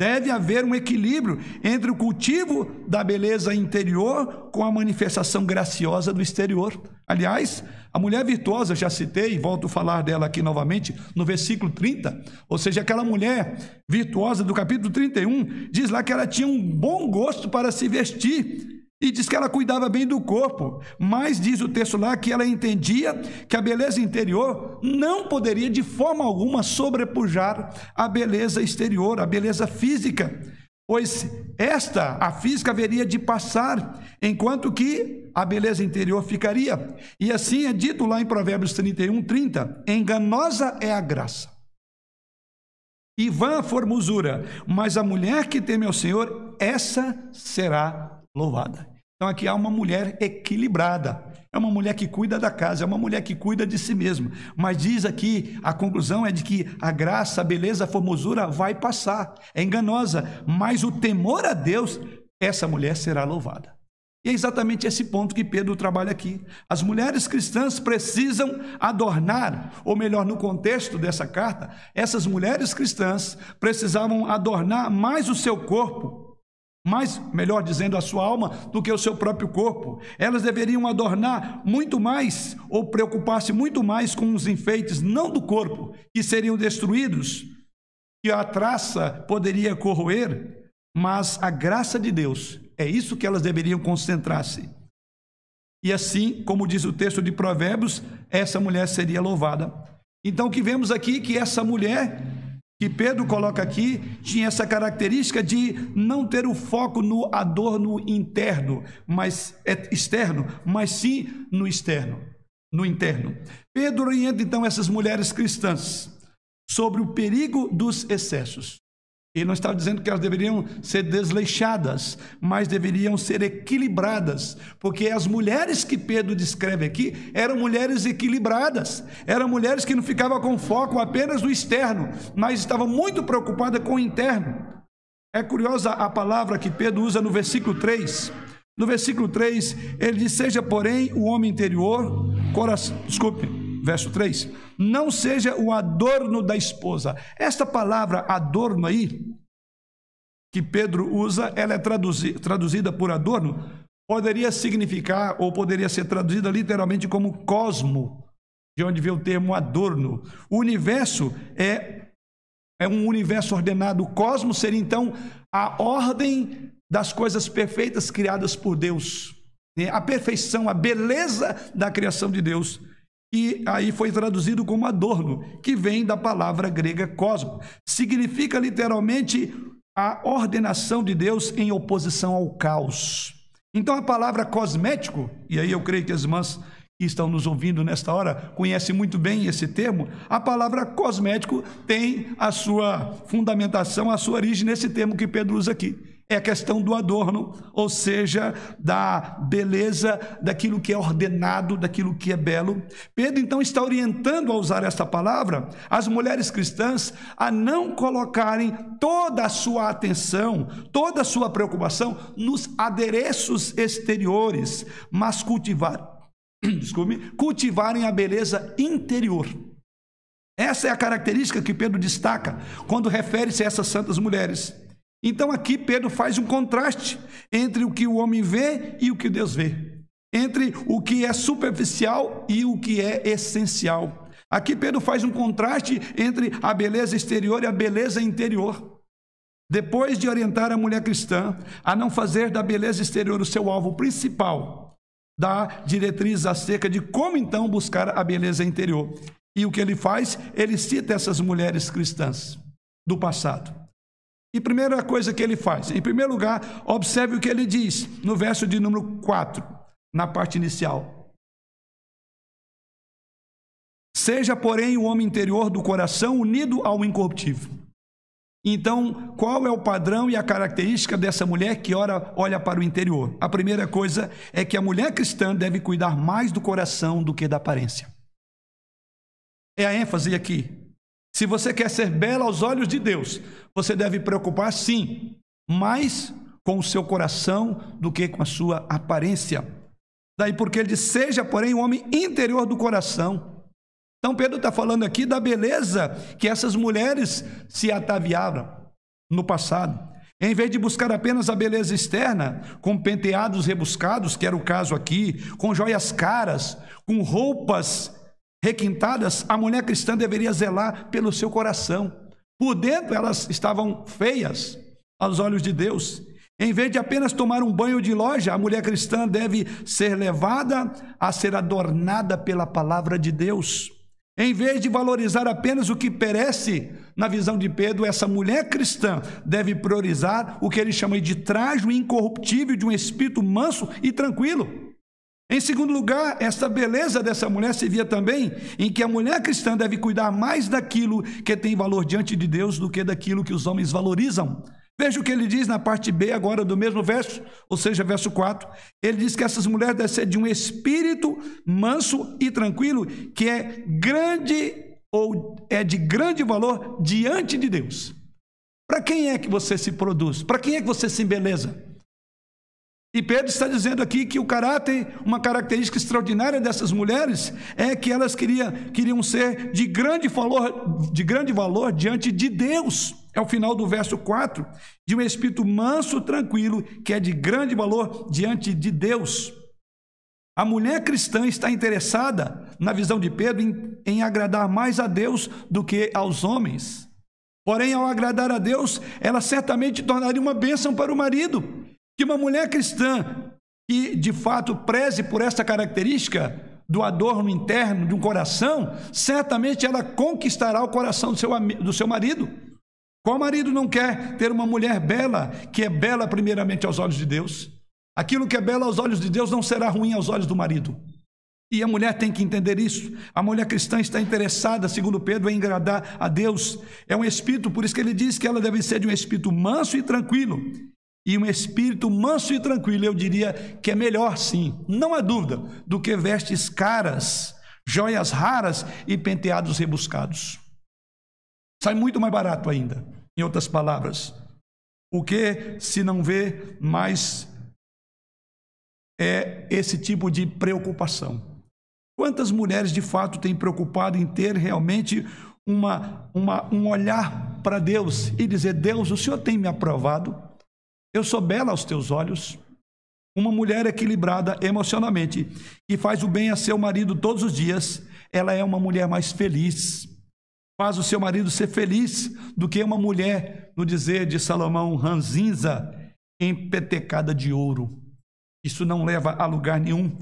Deve haver um equilíbrio entre o cultivo da beleza interior com a manifestação graciosa do exterior. Aliás, a mulher virtuosa, já citei, e volto a falar dela aqui novamente, no versículo 30, ou seja, aquela mulher virtuosa do capítulo 31, diz lá que ela tinha um bom gosto para se vestir e diz que ela cuidava bem do corpo, mas diz o texto lá que ela entendia que a beleza interior não poderia de forma alguma sobrepujar a beleza exterior, a beleza física, pois esta, a física, haveria de passar, enquanto que a beleza interior ficaria. E assim é dito lá em Provérbios 31, 30: enganosa é a graça. E vã a formosura, mas a mulher que teme ao Senhor, essa será louvada. Então aqui há uma mulher equilibrada. É uma mulher que cuida da casa, é uma mulher que cuida de si mesma. Mas diz aqui, a conclusão é de que a graça, a beleza, a formosura vai passar. É enganosa, mas o temor a Deus, essa mulher será louvada. E é exatamente esse ponto que Pedro trabalha aqui. As mulheres cristãs precisam adornar, ou melhor, no contexto dessa carta, essas mulheres cristãs precisavam adornar mais o seu corpo mais, melhor dizendo, a sua alma do que o seu próprio corpo. Elas deveriam adornar muito mais ou preocupar-se muito mais com os enfeites não do corpo, que seriam destruídos, que a traça poderia corroer, mas a graça de Deus. É isso que elas deveriam concentrar-se. E assim, como diz o texto de Provérbios, essa mulher seria louvada. Então, o que vemos aqui que essa mulher que Pedro coloca aqui tinha essa característica de não ter o foco no adorno interno, mas é externo, mas sim no externo, no interno. Pedro orienta então essas mulheres cristãs sobre o perigo dos excessos. Ele não estava dizendo que elas deveriam ser desleixadas, mas deveriam ser equilibradas, porque as mulheres que Pedro descreve aqui eram mulheres equilibradas, eram mulheres que não ficavam com foco apenas no externo, mas estavam muito preocupadas com o interno. É curiosa a palavra que Pedro usa no versículo 3. No versículo 3, ele diz: Seja, porém, o homem interior, coração, desculpe, verso 3, não seja o adorno da esposa. Esta palavra adorno aí, que Pedro usa, ela é traduzida por adorno, poderia significar, ou poderia ser traduzida literalmente como cosmo, de onde vem o termo adorno. O universo é, é um universo ordenado. O cosmos seria então a ordem das coisas perfeitas criadas por Deus. A perfeição, a beleza da criação de Deus e aí foi traduzido como adorno, que vem da palavra grega cosmo. Significa literalmente a ordenação de Deus em oposição ao caos. Então a palavra cosmético, e aí eu creio que as irmãs que estão nos ouvindo nesta hora conhecem muito bem esse termo, a palavra cosmético tem a sua fundamentação, a sua origem nesse termo que Pedro usa aqui é a questão do adorno, ou seja, da beleza, daquilo que é ordenado, daquilo que é belo. Pedro então está orientando a usar esta palavra as mulheres cristãs a não colocarem toda a sua atenção, toda a sua preocupação nos adereços exteriores, mas cultivar, desculpe, cultivarem a beleza interior. Essa é a característica que Pedro destaca quando refere-se a essas santas mulheres. Então aqui Pedro faz um contraste entre o que o homem vê e o que Deus vê, entre o que é superficial e o que é essencial. Aqui Pedro faz um contraste entre a beleza exterior e a beleza interior. Depois de orientar a mulher cristã a não fazer da beleza exterior o seu alvo principal, dá diretriz acerca de como então buscar a beleza interior. E o que ele faz? Ele cita essas mulheres cristãs do passado. E primeira coisa que ele faz, em primeiro lugar, observe o que ele diz no verso de número 4, na parte inicial. Seja, porém, o homem interior do coração unido ao incorruptível. Então, qual é o padrão e a característica dessa mulher que ora, olha para o interior? A primeira coisa é que a mulher cristã deve cuidar mais do coração do que da aparência. É a ênfase aqui. Se você quer ser bela aos olhos de Deus, você deve preocupar sim, mais com o seu coração do que com a sua aparência. Daí porque ele diz: seja, porém, o homem interior do coração. Então Pedro está falando aqui da beleza que essas mulheres se ataviaram no passado. Em vez de buscar apenas a beleza externa, com penteados rebuscados, que era o caso aqui, com joias caras, com roupas requintadas, a mulher cristã deveria zelar pelo seu coração. Por dentro elas estavam feias aos olhos de Deus. Em vez de apenas tomar um banho de loja, a mulher cristã deve ser levada a ser adornada pela palavra de Deus. Em vez de valorizar apenas o que perece, na visão de Pedro, essa mulher cristã deve priorizar o que ele chama de trajo incorruptível de um espírito manso e tranquilo. Em segundo lugar, essa beleza dessa mulher se via também em que a mulher cristã deve cuidar mais daquilo que tem valor diante de Deus do que daquilo que os homens valorizam. Veja o que ele diz na parte B agora do mesmo verso, ou seja, verso 4. Ele diz que essas mulheres devem ser de um espírito manso e tranquilo, que é grande ou é de grande valor diante de Deus. Para quem é que você se produz? Para quem é que você se embeleza? E Pedro está dizendo aqui que o caráter, uma característica extraordinária dessas mulheres é que elas queriam, queriam ser de grande valor, de grande valor diante de Deus. É o final do verso 4, de um espírito manso, tranquilo, que é de grande valor diante de Deus. A mulher cristã está interessada, na visão de Pedro, em, em agradar mais a Deus do que aos homens. Porém, ao agradar a Deus, ela certamente tornaria uma bênção para o marido que uma mulher cristã que de fato preze por essa característica do adorno interno de um coração, certamente ela conquistará o coração do seu, do seu marido. Qual marido não quer ter uma mulher bela, que é bela primeiramente aos olhos de Deus? Aquilo que é belo aos olhos de Deus não será ruim aos olhos do marido. E a mulher tem que entender isso. A mulher cristã está interessada, segundo Pedro, em agradar a Deus. É um espírito, por isso que ele diz que ela deve ser de um espírito manso e tranquilo e um espírito manso e tranquilo, eu diria que é melhor sim, não há dúvida, do que vestes caras, joias raras e penteados rebuscados. Sai muito mais barato ainda, em outras palavras. O que se não vê mais é esse tipo de preocupação. Quantas mulheres de fato têm preocupado em ter realmente uma, uma, um olhar para Deus e dizer: Deus, o Senhor tem me aprovado? Eu sou bela aos teus olhos. Uma mulher equilibrada emocionalmente, que faz o bem a seu marido todos os dias, ela é uma mulher mais feliz. Faz o seu marido ser feliz do que uma mulher, no dizer de Salomão, ranzinza, empetecada de ouro. Isso não leva a lugar nenhum.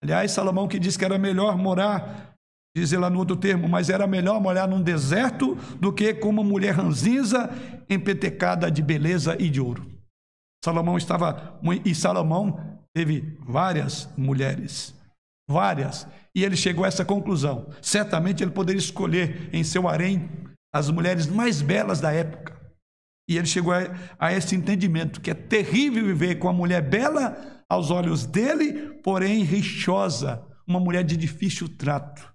Aliás, Salomão que diz que era melhor morar, diz lá no outro termo, mas era melhor morar num deserto do que com uma mulher ranzinza, empetecada de beleza e de ouro. Salomão estava e Salomão teve várias mulheres, várias, e ele chegou a essa conclusão. Certamente ele poderia escolher em seu harém as mulheres mais belas da época. E ele chegou a, a esse entendimento que é terrível viver com a mulher bela aos olhos dele, porém rixosa, uma mulher de difícil trato.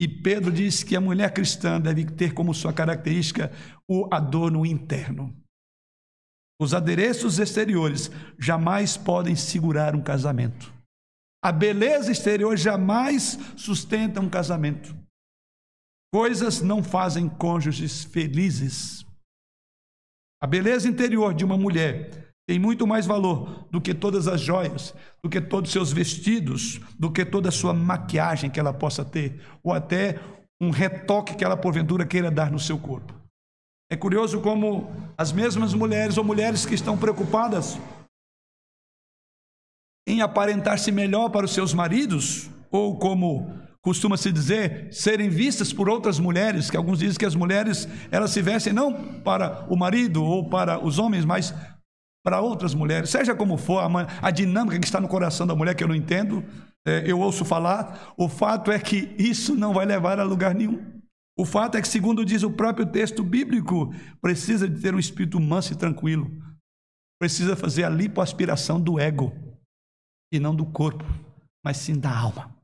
E Pedro diz que a mulher cristã deve ter como sua característica o adorno interno. Os adereços exteriores jamais podem segurar um casamento. A beleza exterior jamais sustenta um casamento. Coisas não fazem cônjuges felizes. A beleza interior de uma mulher tem muito mais valor do que todas as joias, do que todos os seus vestidos, do que toda a sua maquiagem que ela possa ter, ou até um retoque que ela porventura queira dar no seu corpo. É curioso como as mesmas mulheres ou mulheres que estão preocupadas em aparentar-se melhor para os seus maridos, ou como costuma-se dizer, serem vistas por outras mulheres, que alguns dizem que as mulheres elas se vestem não para o marido ou para os homens, mas para outras mulheres, seja como for, a, a dinâmica que está no coração da mulher, que eu não entendo, é, eu ouço falar, o fato é que isso não vai levar a lugar nenhum. O fato é que, segundo diz o próprio texto bíblico, precisa de ter um espírito manso e tranquilo, precisa fazer a lipoaspiração do ego, e não do corpo, mas sim da alma.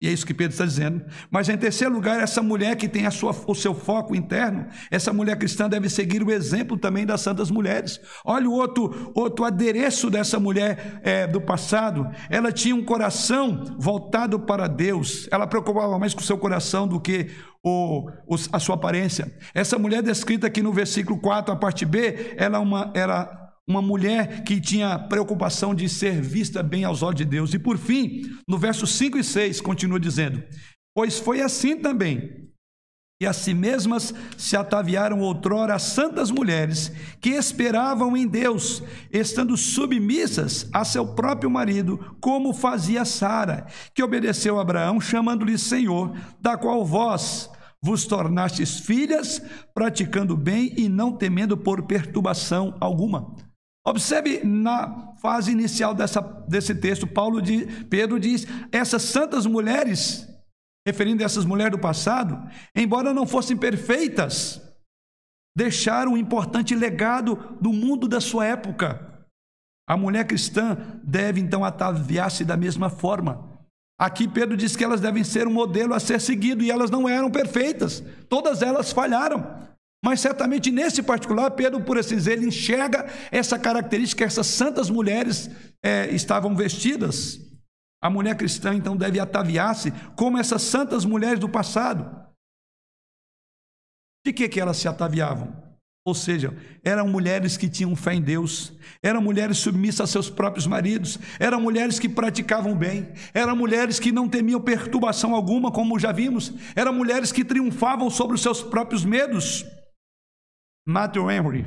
E é isso que Pedro está dizendo. Mas em terceiro lugar, essa mulher que tem sua, o seu foco interno, essa mulher cristã deve seguir o exemplo também das santas mulheres. Olha o outro, outro adereço dessa mulher é, do passado. Ela tinha um coração voltado para Deus. Ela preocupava mais com o seu coração do que o, a sua aparência. Essa mulher descrita aqui no versículo 4, a parte B, ela é uma, era uma mulher que tinha preocupação de ser vista bem aos olhos de Deus. E por fim, no verso 5 e 6, continua dizendo: Pois foi assim também e a si mesmas se ataviaram outrora as santas mulheres que esperavam em Deus, estando submissas a seu próprio marido, como fazia Sara, que obedeceu a Abraão, chamando-lhe Senhor, da qual vós vos tornastes filhas, praticando bem e não temendo por perturbação alguma. Observe na fase inicial dessa, desse texto, Paulo diz, Pedro diz: essas santas mulheres, referindo a essas mulheres do passado, embora não fossem perfeitas, deixaram um importante legado do mundo da sua época. A mulher cristã deve então ataviar-se da mesma forma. Aqui Pedro diz que elas devem ser um modelo a ser seguido e elas não eram perfeitas, todas elas falharam. Mas certamente nesse particular, Pedro, por assim dizer, ele enxerga essa característica, essas santas mulheres é, estavam vestidas. A mulher cristã então deve ataviar-se como essas santas mulheres do passado. De que, que elas se ataviavam? Ou seja, eram mulheres que tinham fé em Deus, eram mulheres submissas a seus próprios maridos, eram mulheres que praticavam bem, eram mulheres que não temiam perturbação alguma, como já vimos, eram mulheres que triunfavam sobre os seus próprios medos. Matthew Henry,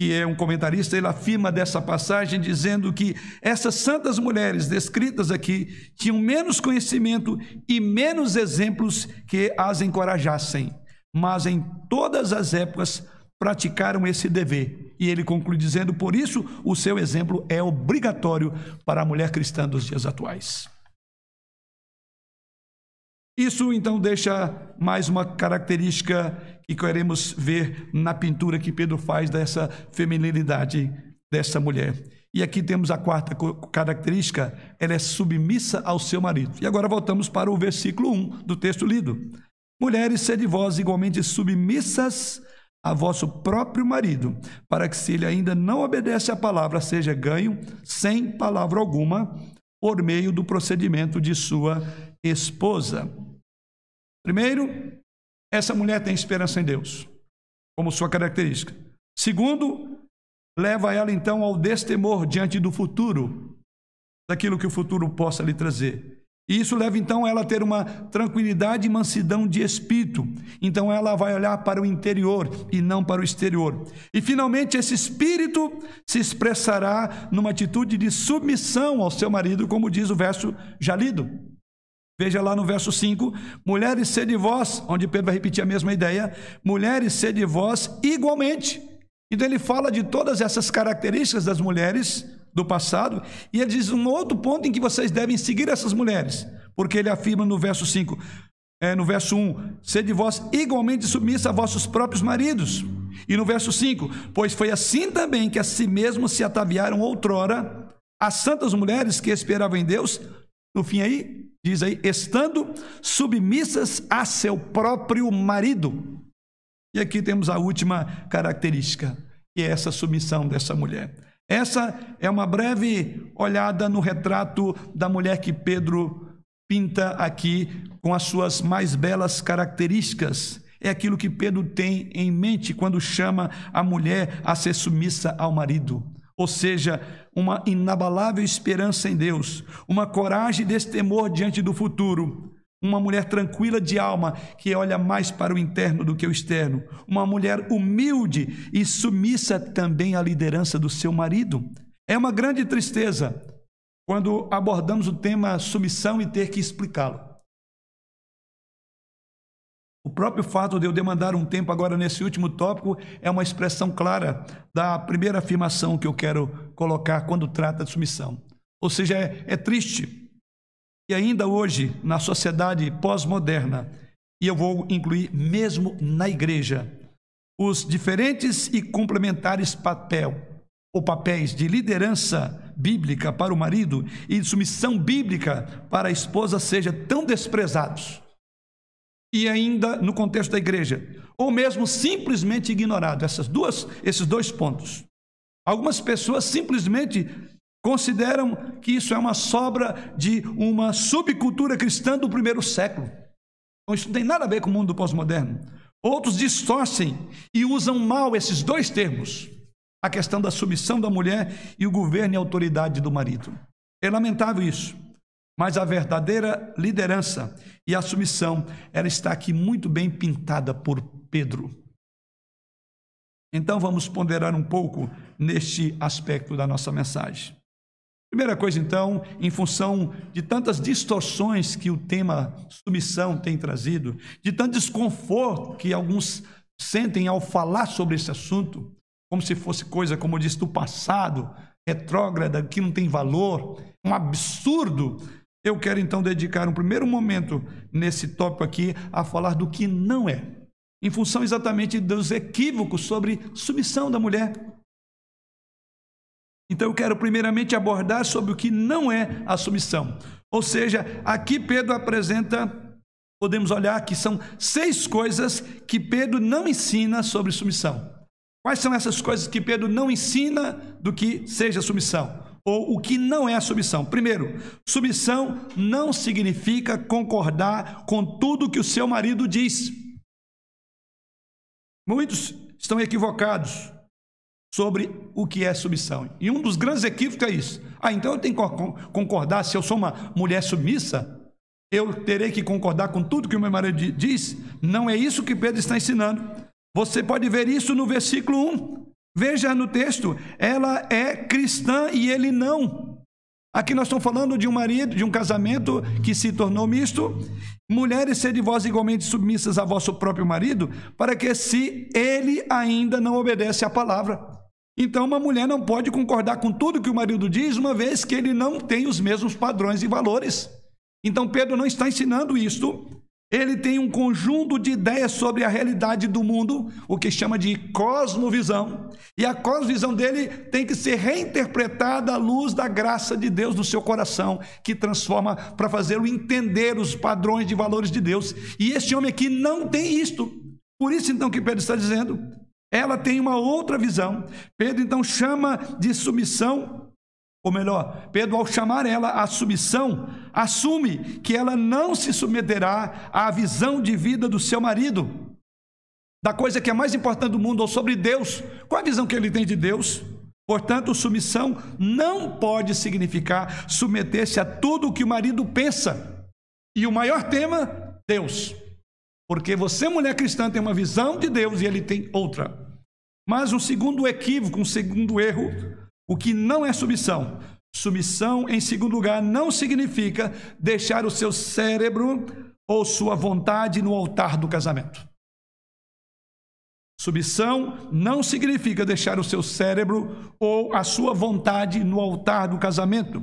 que é um comentarista, ele afirma dessa passagem dizendo que essas santas mulheres descritas aqui tinham menos conhecimento e menos exemplos que as encorajassem, mas em todas as épocas praticaram esse dever. E ele conclui dizendo: por isso, o seu exemplo é obrigatório para a mulher cristã dos dias atuais. Isso então deixa mais uma característica que queremos ver na pintura que Pedro faz dessa feminilidade dessa mulher. E aqui temos a quarta característica, ela é submissa ao seu marido. E agora voltamos para o versículo 1 do texto lido. Mulheres, sede vós igualmente submissas a vosso próprio marido, para que se ele ainda não obedece à palavra, seja ganho sem palavra alguma, por meio do procedimento de sua esposa. Primeiro, essa mulher tem esperança em Deus, como sua característica. Segundo, leva ela então ao destemor diante do futuro, daquilo que o futuro possa lhe trazer. E isso leva então ela a ter uma tranquilidade e mansidão de espírito. Então ela vai olhar para o interior e não para o exterior. E finalmente esse espírito se expressará numa atitude de submissão ao seu marido, como diz o verso já lido. Veja lá no verso 5: Mulheres, sede vós, onde Pedro vai repetir a mesma ideia, mulheres, sede vós igualmente. Então ele fala de todas essas características das mulheres do passado, e ele diz um outro ponto em que vocês devem seguir essas mulheres, porque ele afirma no verso 5, é, no verso 1, sede vós igualmente submissa a vossos próprios maridos. E no verso 5, pois foi assim também que a si mesmos se ataviaram outrora as santas mulheres que esperavam em Deus, no fim aí, diz aí, estando submissas a seu próprio marido. E aqui temos a última característica, que é essa submissão dessa mulher. Essa é uma breve olhada no retrato da mulher que Pedro pinta aqui com as suas mais belas características. é aquilo que Pedro tem em mente quando chama a mulher a ser submissa ao marido. Ou seja, uma inabalável esperança em Deus, uma coragem desse temor diante do futuro, uma mulher tranquila de alma que olha mais para o interno do que o externo, uma mulher humilde e submissa também à liderança do seu marido. É uma grande tristeza quando abordamos o tema submissão e ter que explicá-lo. O próprio fato de eu demandar um tempo agora nesse último tópico é uma expressão clara da primeira afirmação que eu quero colocar quando trata de submissão. Ou seja, é, é triste. E ainda hoje, na sociedade pós-moderna, e eu vou incluir mesmo na igreja, os diferentes e complementares papel ou papéis de liderança bíblica para o marido e de submissão bíblica para a esposa sejam tão desprezados e ainda no contexto da igreja, ou mesmo simplesmente ignorado, essas duas, esses dois pontos. Algumas pessoas simplesmente consideram que isso é uma sobra de uma subcultura cristã do primeiro século. Então, isso não tem nada a ver com o mundo pós-moderno. Outros distorcem e usam mal esses dois termos, a questão da submissão da mulher e o governo e autoridade do marido. É lamentável isso. Mas a verdadeira liderança e a submissão, ela está aqui muito bem pintada por Pedro. Então vamos ponderar um pouco neste aspecto da nossa mensagem. Primeira coisa, então, em função de tantas distorções que o tema submissão tem trazido, de tanto desconforto que alguns sentem ao falar sobre esse assunto, como se fosse coisa, como eu disse, do passado, retrógrada, que não tem valor, um absurdo eu quero então dedicar um primeiro momento nesse tópico aqui a falar do que não é, em função exatamente dos equívocos sobre submissão da mulher. Então eu quero primeiramente abordar sobre o que não é a submissão. Ou seja, aqui Pedro apresenta, podemos olhar que são seis coisas que Pedro não ensina sobre submissão. Quais são essas coisas que Pedro não ensina do que seja submissão? Ou o que não é submissão. Primeiro, submissão não significa concordar com tudo que o seu marido diz. Muitos estão equivocados sobre o que é submissão. E um dos grandes equívocos é isso. Ah, então eu tenho que concordar, se eu sou uma mulher submissa, eu terei que concordar com tudo que o meu marido diz? Não é isso que Pedro está ensinando. Você pode ver isso no versículo 1. Veja no texto, ela é cristã e ele não. Aqui nós estamos falando de um marido, de um casamento que se tornou misto. Mulheres, sede vós igualmente submissas a vosso próprio marido, para que se ele ainda não obedece à palavra. Então, uma mulher não pode concordar com tudo que o marido diz, uma vez que ele não tem os mesmos padrões e valores. Então, Pedro não está ensinando isto ele tem um conjunto de ideias sobre a realidade do mundo, o que chama de cosmovisão, e a cosmovisão dele tem que ser reinterpretada à luz da graça de Deus no seu coração, que transforma para fazê-lo entender os padrões de valores de Deus. E este homem aqui não tem isto. Por isso então que Pedro está dizendo, ela tem uma outra visão. Pedro então chama de submissão ou melhor, Pedro, ao chamar ela à submissão, assume que ela não se submeterá à visão de vida do seu marido, da coisa que é mais importante do mundo, ou sobre Deus. Qual a visão que ele tem de Deus? Portanto, submissão não pode significar submeter-se a tudo o que o marido pensa. E o maior tema, Deus. Porque você, mulher cristã, tem uma visão de Deus e ele tem outra. Mas um segundo equívoco, um segundo erro, o que não é submissão. Submissão, em segundo lugar, não significa deixar o seu cérebro ou sua vontade no altar do casamento. Submissão não significa deixar o seu cérebro ou a sua vontade no altar do casamento.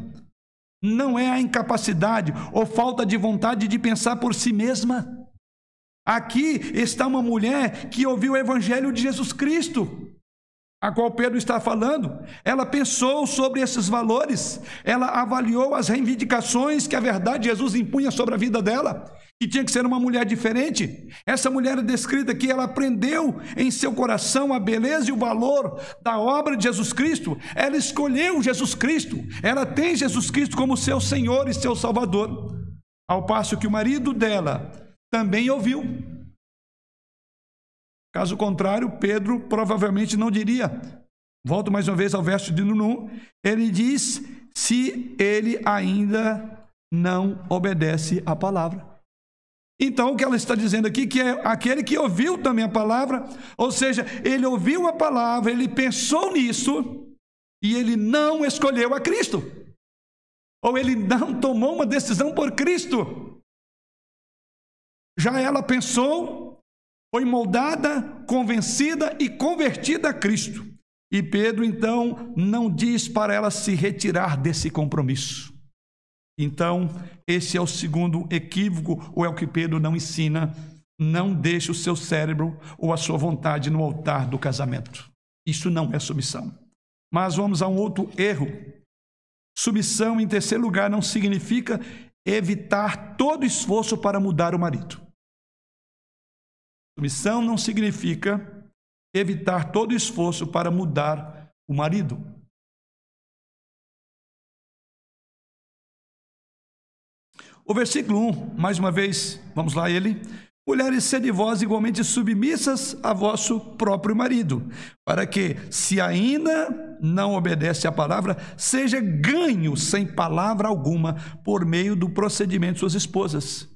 Não é a incapacidade ou falta de vontade de pensar por si mesma. Aqui está uma mulher que ouviu o evangelho de Jesus Cristo a qual Pedro está falando, ela pensou sobre esses valores, ela avaliou as reivindicações que a verdade de Jesus impunha sobre a vida dela, que tinha que ser uma mulher diferente. Essa mulher é descrita que ela aprendeu em seu coração a beleza e o valor da obra de Jesus Cristo. Ela escolheu Jesus Cristo, ela tem Jesus Cristo como seu Senhor e seu Salvador. Ao passo que o marido dela também ouviu Caso contrário, Pedro provavelmente não diria. Volto mais uma vez ao verso de Nunu. Ele diz: se ele ainda não obedece à palavra. Então, o que ela está dizendo aqui que é aquele que ouviu também a palavra, ou seja, ele ouviu a palavra, ele pensou nisso e ele não escolheu a Cristo. Ou ele não tomou uma decisão por Cristo. Já ela pensou, foi moldada, convencida e convertida a Cristo. E Pedro então não diz para ela se retirar desse compromisso. Então, esse é o segundo equívoco, ou é o que Pedro não ensina. Não deixe o seu cérebro ou a sua vontade no altar do casamento. Isso não é submissão. Mas vamos a um outro erro. Submissão, em terceiro lugar, não significa evitar todo esforço para mudar o marido. Submissão não significa evitar todo esforço para mudar o marido. O versículo 1, mais uma vez, vamos lá ele. Mulheres, sede vós igualmente submissas a vosso próprio marido, para que, se ainda não obedece à palavra, seja ganho sem palavra alguma por meio do procedimento de suas esposas.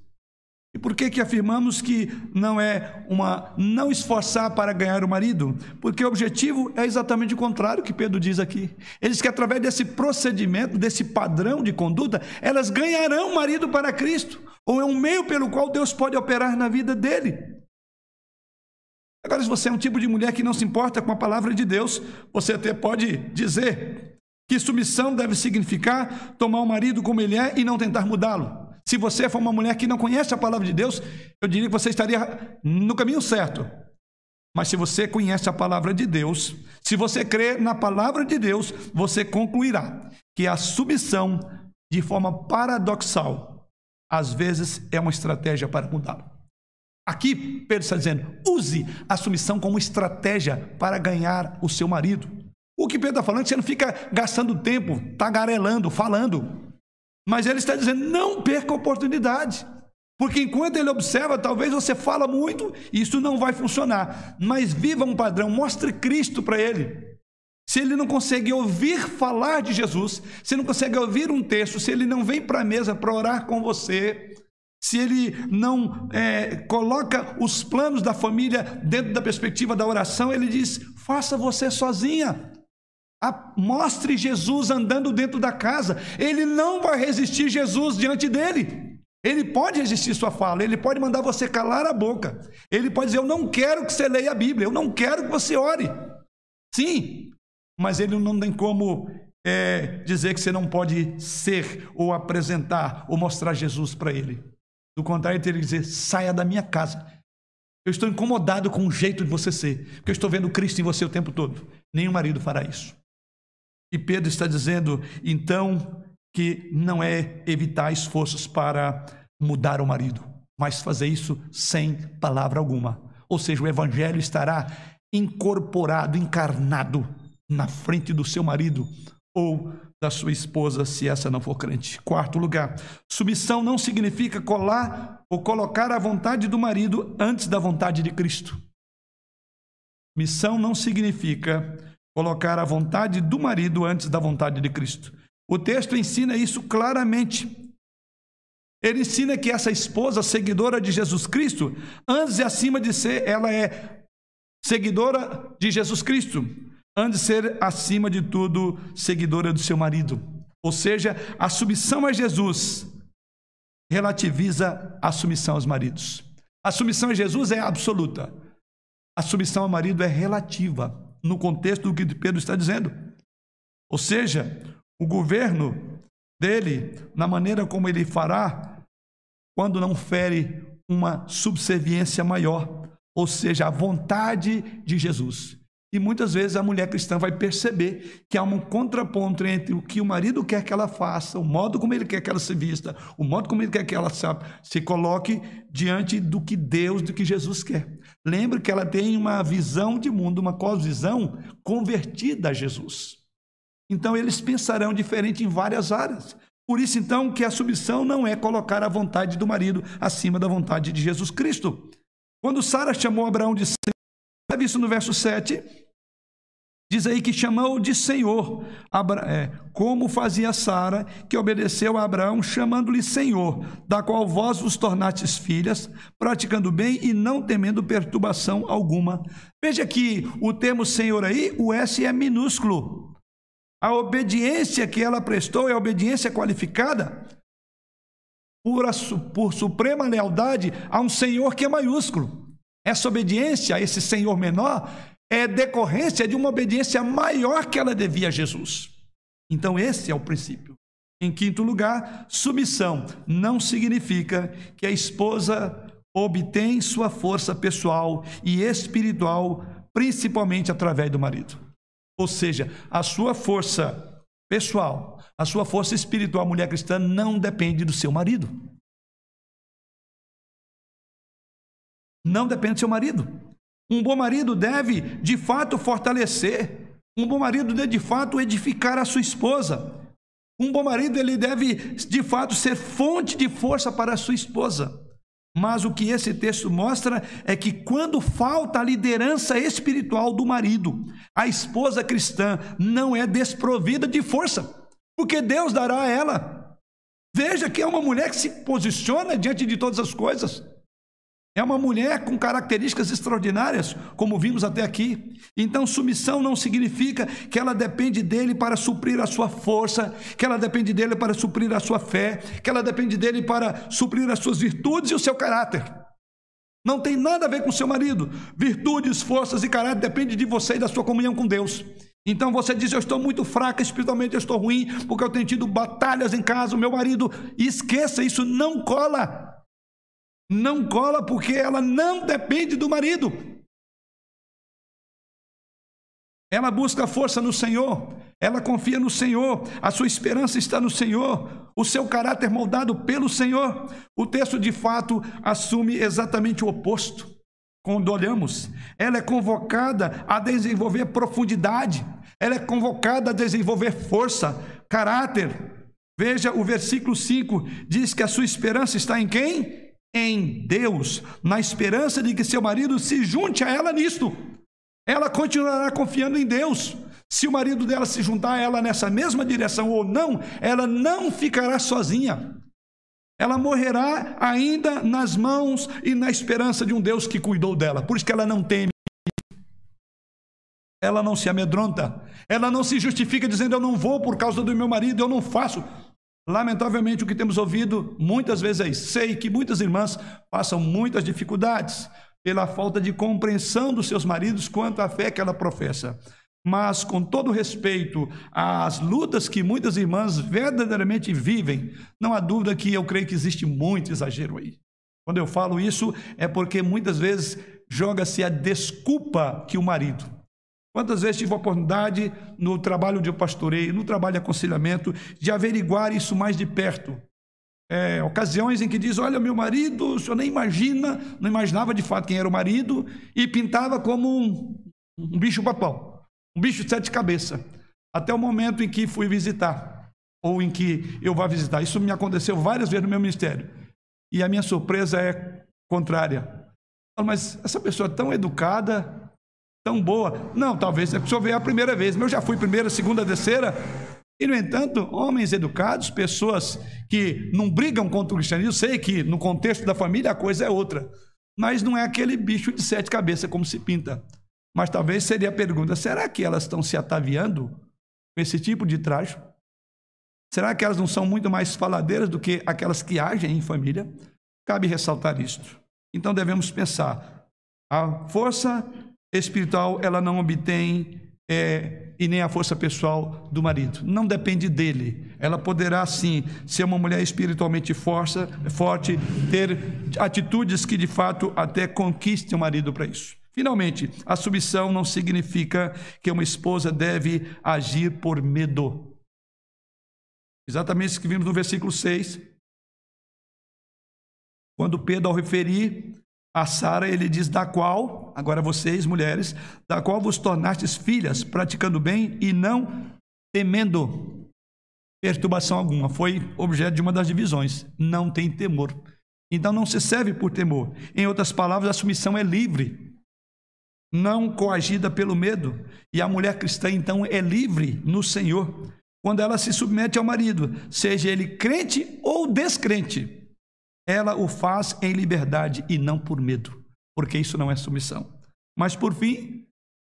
E por que que afirmamos que não é uma não esforçar para ganhar o marido? Porque o objetivo é exatamente o contrário que Pedro diz aqui. Ele diz que através desse procedimento, desse padrão de conduta, elas ganharão o marido para Cristo, ou é um meio pelo qual Deus pode operar na vida dele. Agora, se você é um tipo de mulher que não se importa com a palavra de Deus, você até pode dizer que submissão deve significar tomar o marido como ele é e não tentar mudá-lo. Se você for uma mulher que não conhece a palavra de Deus, eu diria que você estaria no caminho certo. Mas se você conhece a palavra de Deus, se você crê na palavra de Deus, você concluirá que a submissão, de forma paradoxal, às vezes é uma estratégia para mudá-lo. Aqui Pedro está dizendo: use a submissão como estratégia para ganhar o seu marido. O que Pedro está falando é você não fica gastando tempo, tagarelando, falando. Mas ele está dizendo: não perca a oportunidade. Porque enquanto ele observa, talvez você fala muito e isso não vai funcionar. Mas viva um padrão, mostre Cristo para ele. Se ele não consegue ouvir falar de Jesus, se não consegue ouvir um texto, se ele não vem para a mesa para orar com você, se ele não é, coloca os planos da família dentro da perspectiva da oração, ele diz: faça você sozinha. Mostre Jesus andando dentro da casa. Ele não vai resistir Jesus diante dele. Ele pode resistir sua fala, ele pode mandar você calar a boca. Ele pode dizer: Eu não quero que você leia a Bíblia, eu não quero que você ore. Sim, mas ele não tem como é, dizer que você não pode ser, ou apresentar, ou mostrar Jesus para ele. Do contrário, ele teria que dizer: Saia da minha casa. Eu estou incomodado com o jeito de você ser, porque eu estou vendo Cristo em você o tempo todo. Nenhum marido fará isso. E Pedro está dizendo, então, que não é evitar esforços para mudar o marido, mas fazer isso sem palavra alguma. Ou seja, o evangelho estará incorporado, encarnado na frente do seu marido ou da sua esposa, se essa não for crente. Quarto lugar, submissão não significa colar ou colocar a vontade do marido antes da vontade de Cristo. Missão não significa colocar a vontade do marido antes da vontade de Cristo. O texto ensina isso claramente. Ele ensina que essa esposa seguidora de Jesus Cristo, antes e acima de ser, ela é seguidora de Jesus Cristo, antes de ser acima de tudo seguidora do seu marido. Ou seja, a submissão a Jesus relativiza a submissão aos maridos. A submissão a Jesus é absoluta. A submissão ao marido é relativa no contexto do que Pedro está dizendo. Ou seja, o governo dele, na maneira como ele fará, quando não fere uma subserviência maior, ou seja, a vontade de Jesus. E muitas vezes a mulher cristã vai perceber que há um contraponto entre o que o marido quer que ela faça, o modo como ele quer que ela se vista, o modo como ele quer que ela se coloque diante do que Deus, do que Jesus quer. Lembre que ela tem uma visão de mundo, uma cosvisão convertida a Jesus. Então eles pensarão diferente em várias áreas. Por isso, então, que a submissão não é colocar a vontade do marido acima da vontade de Jesus Cristo. Quando Sara chamou Abraão de Está visto no verso 7? Diz aí que chamou de Senhor, é, como fazia Sara, que obedeceu a Abraão, chamando-lhe Senhor, da qual vós vos tornastes filhas, praticando bem e não temendo perturbação alguma. Veja que o termo Senhor aí, o S é minúsculo. A obediência que ela prestou é obediência qualificada por, a, por suprema lealdade a um Senhor que é maiúsculo. Essa obediência a esse Senhor menor é decorrência de uma obediência maior que ela devia a Jesus. Então, esse é o princípio. Em quinto lugar, submissão não significa que a esposa obtém sua força pessoal e espiritual principalmente através do marido. Ou seja, a sua força pessoal, a sua força espiritual, mulher cristã, não depende do seu marido. Não depende do seu marido. Um bom marido deve, de fato, fortalecer. Um bom marido deve, de fato, edificar a sua esposa. Um bom marido ele deve, de fato, ser fonte de força para a sua esposa. Mas o que esse texto mostra é que quando falta a liderança espiritual do marido, a esposa cristã não é desprovida de força, porque Deus dará a ela. Veja que é uma mulher que se posiciona diante de todas as coisas. É uma mulher com características extraordinárias, como vimos até aqui. Então, submissão não significa que ela depende dele para suprir a sua força, que ela depende dele para suprir a sua fé, que ela depende dele para suprir as suas virtudes e o seu caráter. Não tem nada a ver com seu marido. Virtudes, forças e caráter dependem de você e da sua comunhão com Deus. Então você diz: Eu estou muito fraca, espiritualmente eu estou ruim, porque eu tenho tido batalhas em casa, o meu marido. esqueça, isso não cola. Não cola porque ela não depende do marido. Ela busca força no Senhor, ela confia no Senhor, a sua esperança está no Senhor, o seu caráter moldado pelo Senhor. O texto de fato assume exatamente o oposto. Quando olhamos, ela é convocada a desenvolver profundidade, ela é convocada a desenvolver força, caráter. Veja o versículo 5: diz que a sua esperança está em quem? Em Deus, na esperança de que seu marido se junte a ela nisto. Ela continuará confiando em Deus. Se o marido dela se juntar a ela nessa mesma direção ou não, ela não ficará sozinha. Ela morrerá ainda nas mãos e na esperança de um Deus que cuidou dela. Por isso que ela não teme. Ela não se amedronta. Ela não se justifica dizendo: Eu não vou por causa do meu marido, eu não faço. Lamentavelmente, o que temos ouvido muitas vezes é isso. Sei que muitas irmãs passam muitas dificuldades pela falta de compreensão dos seus maridos quanto à fé que ela professa. Mas, com todo respeito às lutas que muitas irmãs verdadeiramente vivem, não há dúvida que eu creio que existe muito exagero aí. Quando eu falo isso, é porque muitas vezes joga-se a desculpa que o marido, Quantas vezes tive a oportunidade no trabalho de pastoreio, no trabalho de aconselhamento, de averiguar isso mais de perto. É, ocasiões em que diz: Olha, meu marido, o senhor nem imagina, não imaginava de fato quem era o marido, e pintava como um, um bicho-papão, um bicho de sete cabeças. Até o momento em que fui visitar, ou em que eu vá visitar. Isso me aconteceu várias vezes no meu ministério. E a minha surpresa é contrária. Mas essa pessoa é tão educada, tão boa. Não, talvez é porque o senhor veio a primeira vez, mas eu já fui primeira, segunda, terceira. E, no entanto, homens educados, pessoas que não brigam contra o cristianismo, sei que no contexto da família a coisa é outra, mas não é aquele bicho de sete cabeças como se pinta. Mas talvez seria a pergunta: será que elas estão se ataviando com esse tipo de traje? Será que elas não são muito mais faladeiras do que aquelas que agem em família? Cabe ressaltar isto. Então devemos pensar: a força espiritual ela não obtém é, e nem a força pessoal do marido. Não depende dele. Ela poderá sim ser uma mulher espiritualmente força, forte, ter atitudes que de fato até conquistem o marido para isso. Finalmente, a submissão não significa que uma esposa deve agir por medo. Exatamente isso que vimos no versículo 6. Quando Pedro, ao referir a Sara, ele diz: da qual, agora vocês, mulheres, da qual vos tornastes filhas, praticando bem e não temendo perturbação alguma. Foi objeto de uma das divisões. Não tem temor. Então não se serve por temor. Em outras palavras, a submissão é livre. não coagida pelo medo. E a mulher cristã, então, é livre no Senhor quando ela se submete ao marido, seja ele crente ou descrente. Ela o faz em liberdade e não por medo, porque isso não é submissão. Mas por fim,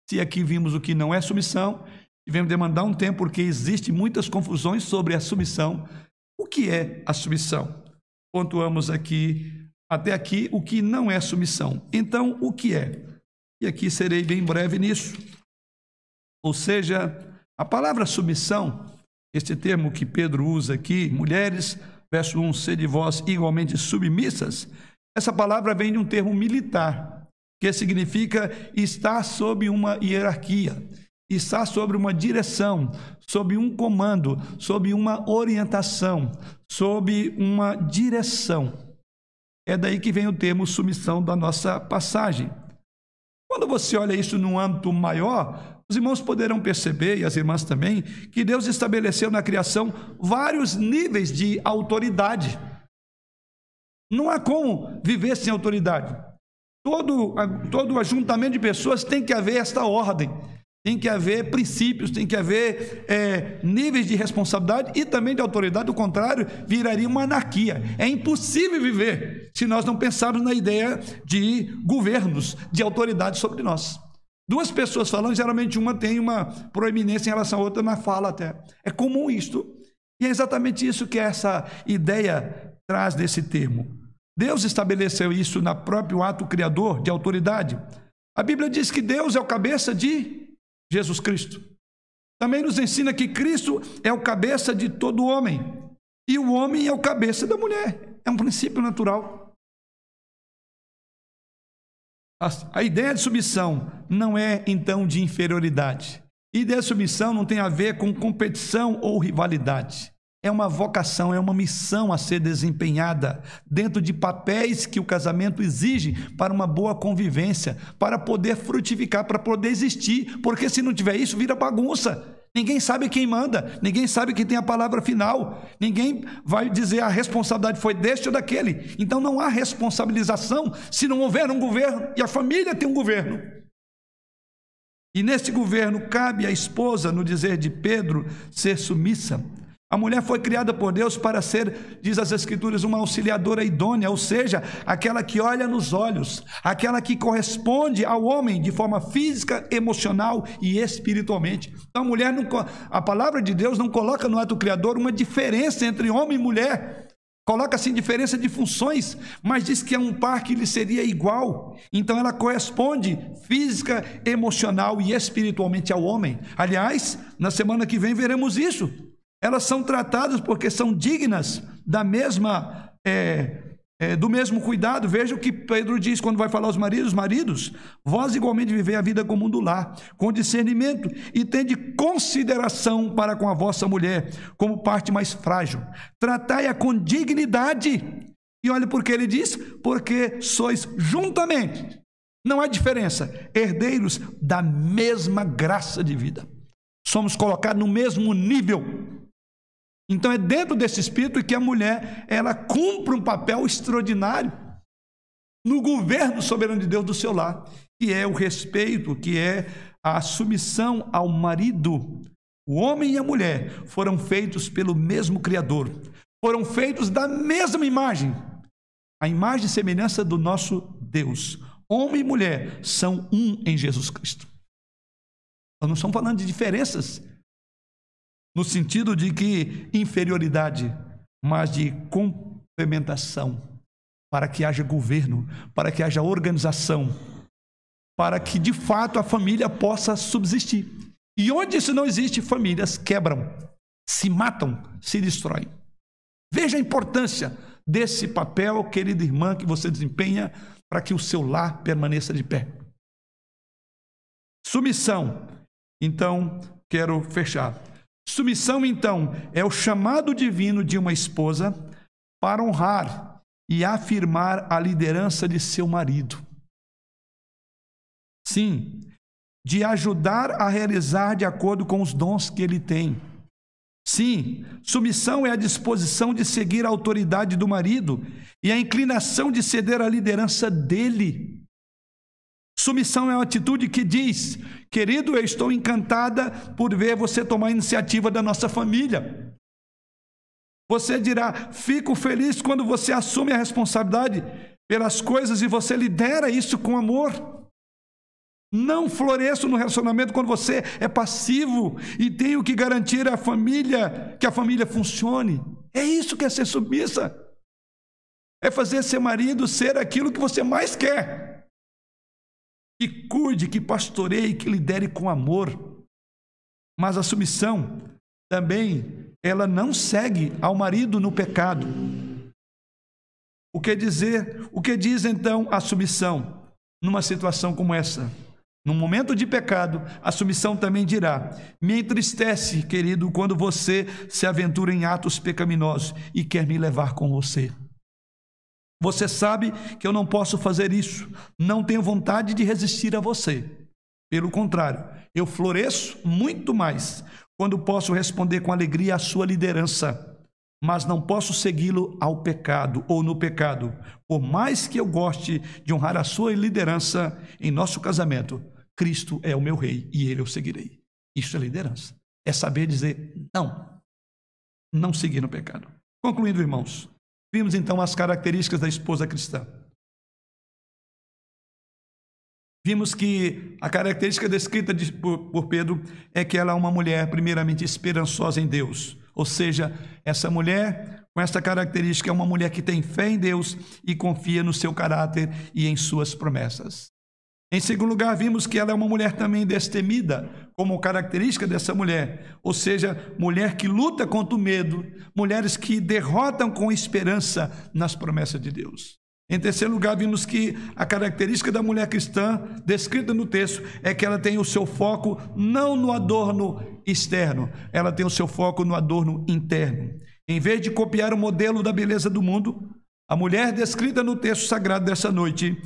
se aqui vimos o que não é submissão, tivemos demandar um tempo porque existem muitas confusões sobre a submissão. O que é a submissão? Pontuamos aqui até aqui o que não é submissão. Então, o que é? E aqui serei bem breve nisso. Ou seja, a palavra submissão, este termo que Pedro usa aqui, mulheres, verso 1, sede vós igualmente submissas, essa palavra vem de um termo militar, que significa estar sob uma hierarquia, estar sob uma direção, sob um comando, sob uma orientação, sob uma direção. É daí que vem o termo submissão da nossa passagem. Quando você olha isso num âmbito maior, os irmãos poderão perceber, e as irmãs também, que Deus estabeleceu na criação vários níveis de autoridade. Não há como viver sem autoridade. Todo, todo ajuntamento de pessoas tem que haver esta ordem. Tem que haver princípios, tem que haver é, níveis de responsabilidade e também de autoridade, do contrário, viraria uma anarquia. É impossível viver se nós não pensarmos na ideia de governos, de autoridade sobre nós. Duas pessoas falando, geralmente uma tem uma proeminência em relação à outra na fala até. É comum isto. E é exatamente isso que essa ideia traz desse termo. Deus estabeleceu isso no próprio ato criador de autoridade. A Bíblia diz que Deus é o cabeça de Jesus Cristo. Também nos ensina que Cristo é o cabeça de todo homem e o homem é o cabeça da mulher. É um princípio natural. A, ideia de submissão não é então de inferioridade. Ideia de submissão não tem a ver com competição ou rivalidade é uma vocação, é uma missão a ser desempenhada dentro de papéis que o casamento exige para uma boa convivência, para poder frutificar, para poder existir, porque se não tiver isso, vira bagunça. Ninguém sabe quem manda, ninguém sabe quem tem a palavra final, ninguém vai dizer a responsabilidade foi deste ou daquele. Então não há responsabilização se não houver um governo, e a família tem um governo. E nesse governo cabe à esposa, no dizer de Pedro, ser submissa a mulher foi criada por Deus para ser, diz as Escrituras, uma auxiliadora idônea, ou seja, aquela que olha nos olhos, aquela que corresponde ao homem de forma física, emocional e espiritualmente. Então, a mulher, não, a palavra de Deus não coloca no ato criador uma diferença entre homem e mulher. Coloca assim diferença de funções, mas diz que é um par que lhe seria igual. Então ela corresponde física, emocional e espiritualmente ao homem. Aliás, na semana que vem veremos isso elas são tratadas porque são dignas da mesma é, é, do mesmo cuidado. Veja o que Pedro diz quando vai falar aos maridos: maridos, vós igualmente vivei a vida comum do lar, com discernimento e tende consideração para com a vossa mulher, como parte mais frágil. Tratai-a com dignidade. E olha porque ele diz: porque sois juntamente, não há diferença, herdeiros da mesma graça de vida. Somos colocados no mesmo nível então é dentro desse espírito que a mulher ela cumpre um papel extraordinário no governo soberano de Deus do seu lar, que é o respeito, que é a submissão ao marido. O homem e a mulher foram feitos pelo mesmo Criador, foram feitos da mesma imagem, a imagem e semelhança do nosso Deus. Homem e mulher são um em Jesus Cristo. Nós não estamos falando de diferenças no sentido de que inferioridade, mas de complementação, para que haja governo, para que haja organização, para que de fato a família possa subsistir. E onde isso não existe, famílias quebram, se matam, se destroem. Veja a importância desse papel, querida irmã, que você desempenha para que o seu lar permaneça de pé. Submissão. Então, quero fechar. Submissão, então, é o chamado divino de uma esposa para honrar e afirmar a liderança de seu marido. Sim, de ajudar a realizar de acordo com os dons que ele tem. Sim, submissão é a disposição de seguir a autoridade do marido e a inclinação de ceder à liderança dele. Submissão é uma atitude que diz: querido, eu estou encantada por ver você tomar a iniciativa da nossa família. Você dirá: fico feliz quando você assume a responsabilidade pelas coisas e você lidera isso com amor. Não floresço no relacionamento quando você é passivo e tenho que garantir a família que a família funcione. É isso que é ser submissa. É fazer seu marido ser aquilo que você mais quer que cuide, que pastoreie, que lidere com amor. Mas a submissão também, ela não segue ao marido no pecado. O que dizer? O que diz então a submissão numa situação como essa? No momento de pecado, a submissão também dirá: Me entristece, querido, quando você se aventura em atos pecaminosos e quer me levar com você. Você sabe que eu não posso fazer isso. Não tenho vontade de resistir a você. Pelo contrário, eu floresço muito mais quando posso responder com alegria à sua liderança. Mas não posso segui-lo ao pecado ou no pecado. Por mais que eu goste de honrar a sua liderança em nosso casamento, Cristo é o meu rei e ele eu seguirei. Isso é liderança. É saber dizer não. Não seguir no pecado. Concluindo, irmãos, Vimos então as características da esposa cristã. Vimos que a característica descrita de, por, por Pedro é que ela é uma mulher, primeiramente, esperançosa em Deus. Ou seja, essa mulher, com essa característica, é uma mulher que tem fé em Deus e confia no seu caráter e em suas promessas. Em segundo lugar, vimos que ela é uma mulher também destemida, como característica dessa mulher, ou seja, mulher que luta contra o medo, mulheres que derrotam com esperança nas promessas de Deus. Em terceiro lugar, vimos que a característica da mulher cristã, descrita no texto, é que ela tem o seu foco não no adorno externo, ela tem o seu foco no adorno interno. Em vez de copiar o modelo da beleza do mundo, a mulher descrita no texto sagrado dessa noite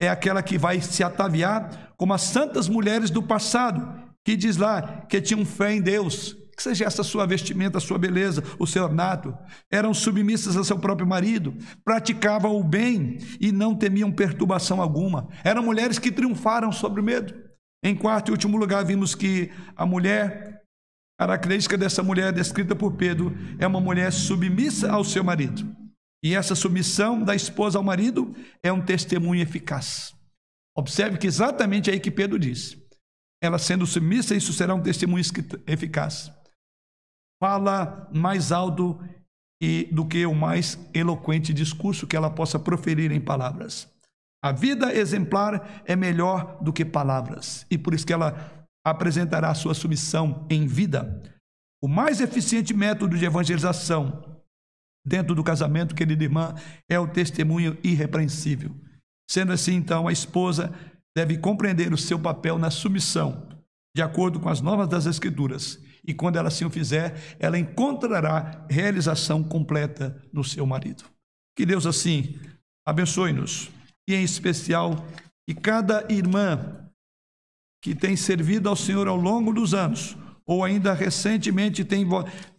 é aquela que vai se ataviar como as santas mulheres do passado, que diz lá que tinham fé em Deus, que seja essa sua vestimenta, a sua beleza, o seu ornato, eram submissas a seu próprio marido, praticavam o bem e não temiam perturbação alguma. Eram mulheres que triunfaram sobre o medo. Em quarto e último lugar, vimos que a mulher, a característica dessa mulher descrita por Pedro, é uma mulher submissa ao seu marido. E essa submissão da esposa ao marido é um testemunho eficaz. Observe que exatamente aí que Pedro diz. Ela sendo submissa, isso será um testemunho eficaz. Fala mais alto e do que o mais eloquente discurso que ela possa proferir em palavras. A vida exemplar é melhor do que palavras, e por isso que ela apresentará sua submissão em vida. O mais eficiente método de evangelização dentro do casamento, querida irmã, é o testemunho irrepreensível. Sendo assim, então, a esposa deve compreender o seu papel na submissão, de acordo com as normas das Escrituras. E quando ela assim o fizer, ela encontrará realização completa no seu marido. Que Deus assim abençoe-nos. E em especial, que cada irmã que tem servido ao Senhor ao longo dos anos, ou ainda recentemente tem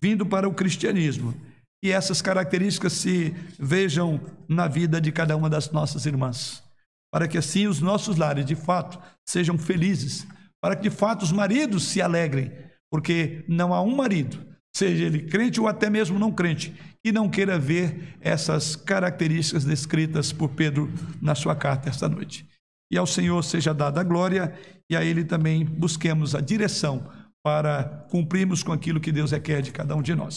vindo para o cristianismo, que essas características se vejam na vida de cada uma das nossas irmãs, para que assim os nossos lares de fato sejam felizes, para que de fato os maridos se alegrem, porque não há um marido, seja ele crente ou até mesmo não crente, que não queira ver essas características descritas por Pedro na sua carta esta noite. E ao Senhor seja dada a glória e a Ele também busquemos a direção para cumprirmos com aquilo que Deus requer de cada um de nós.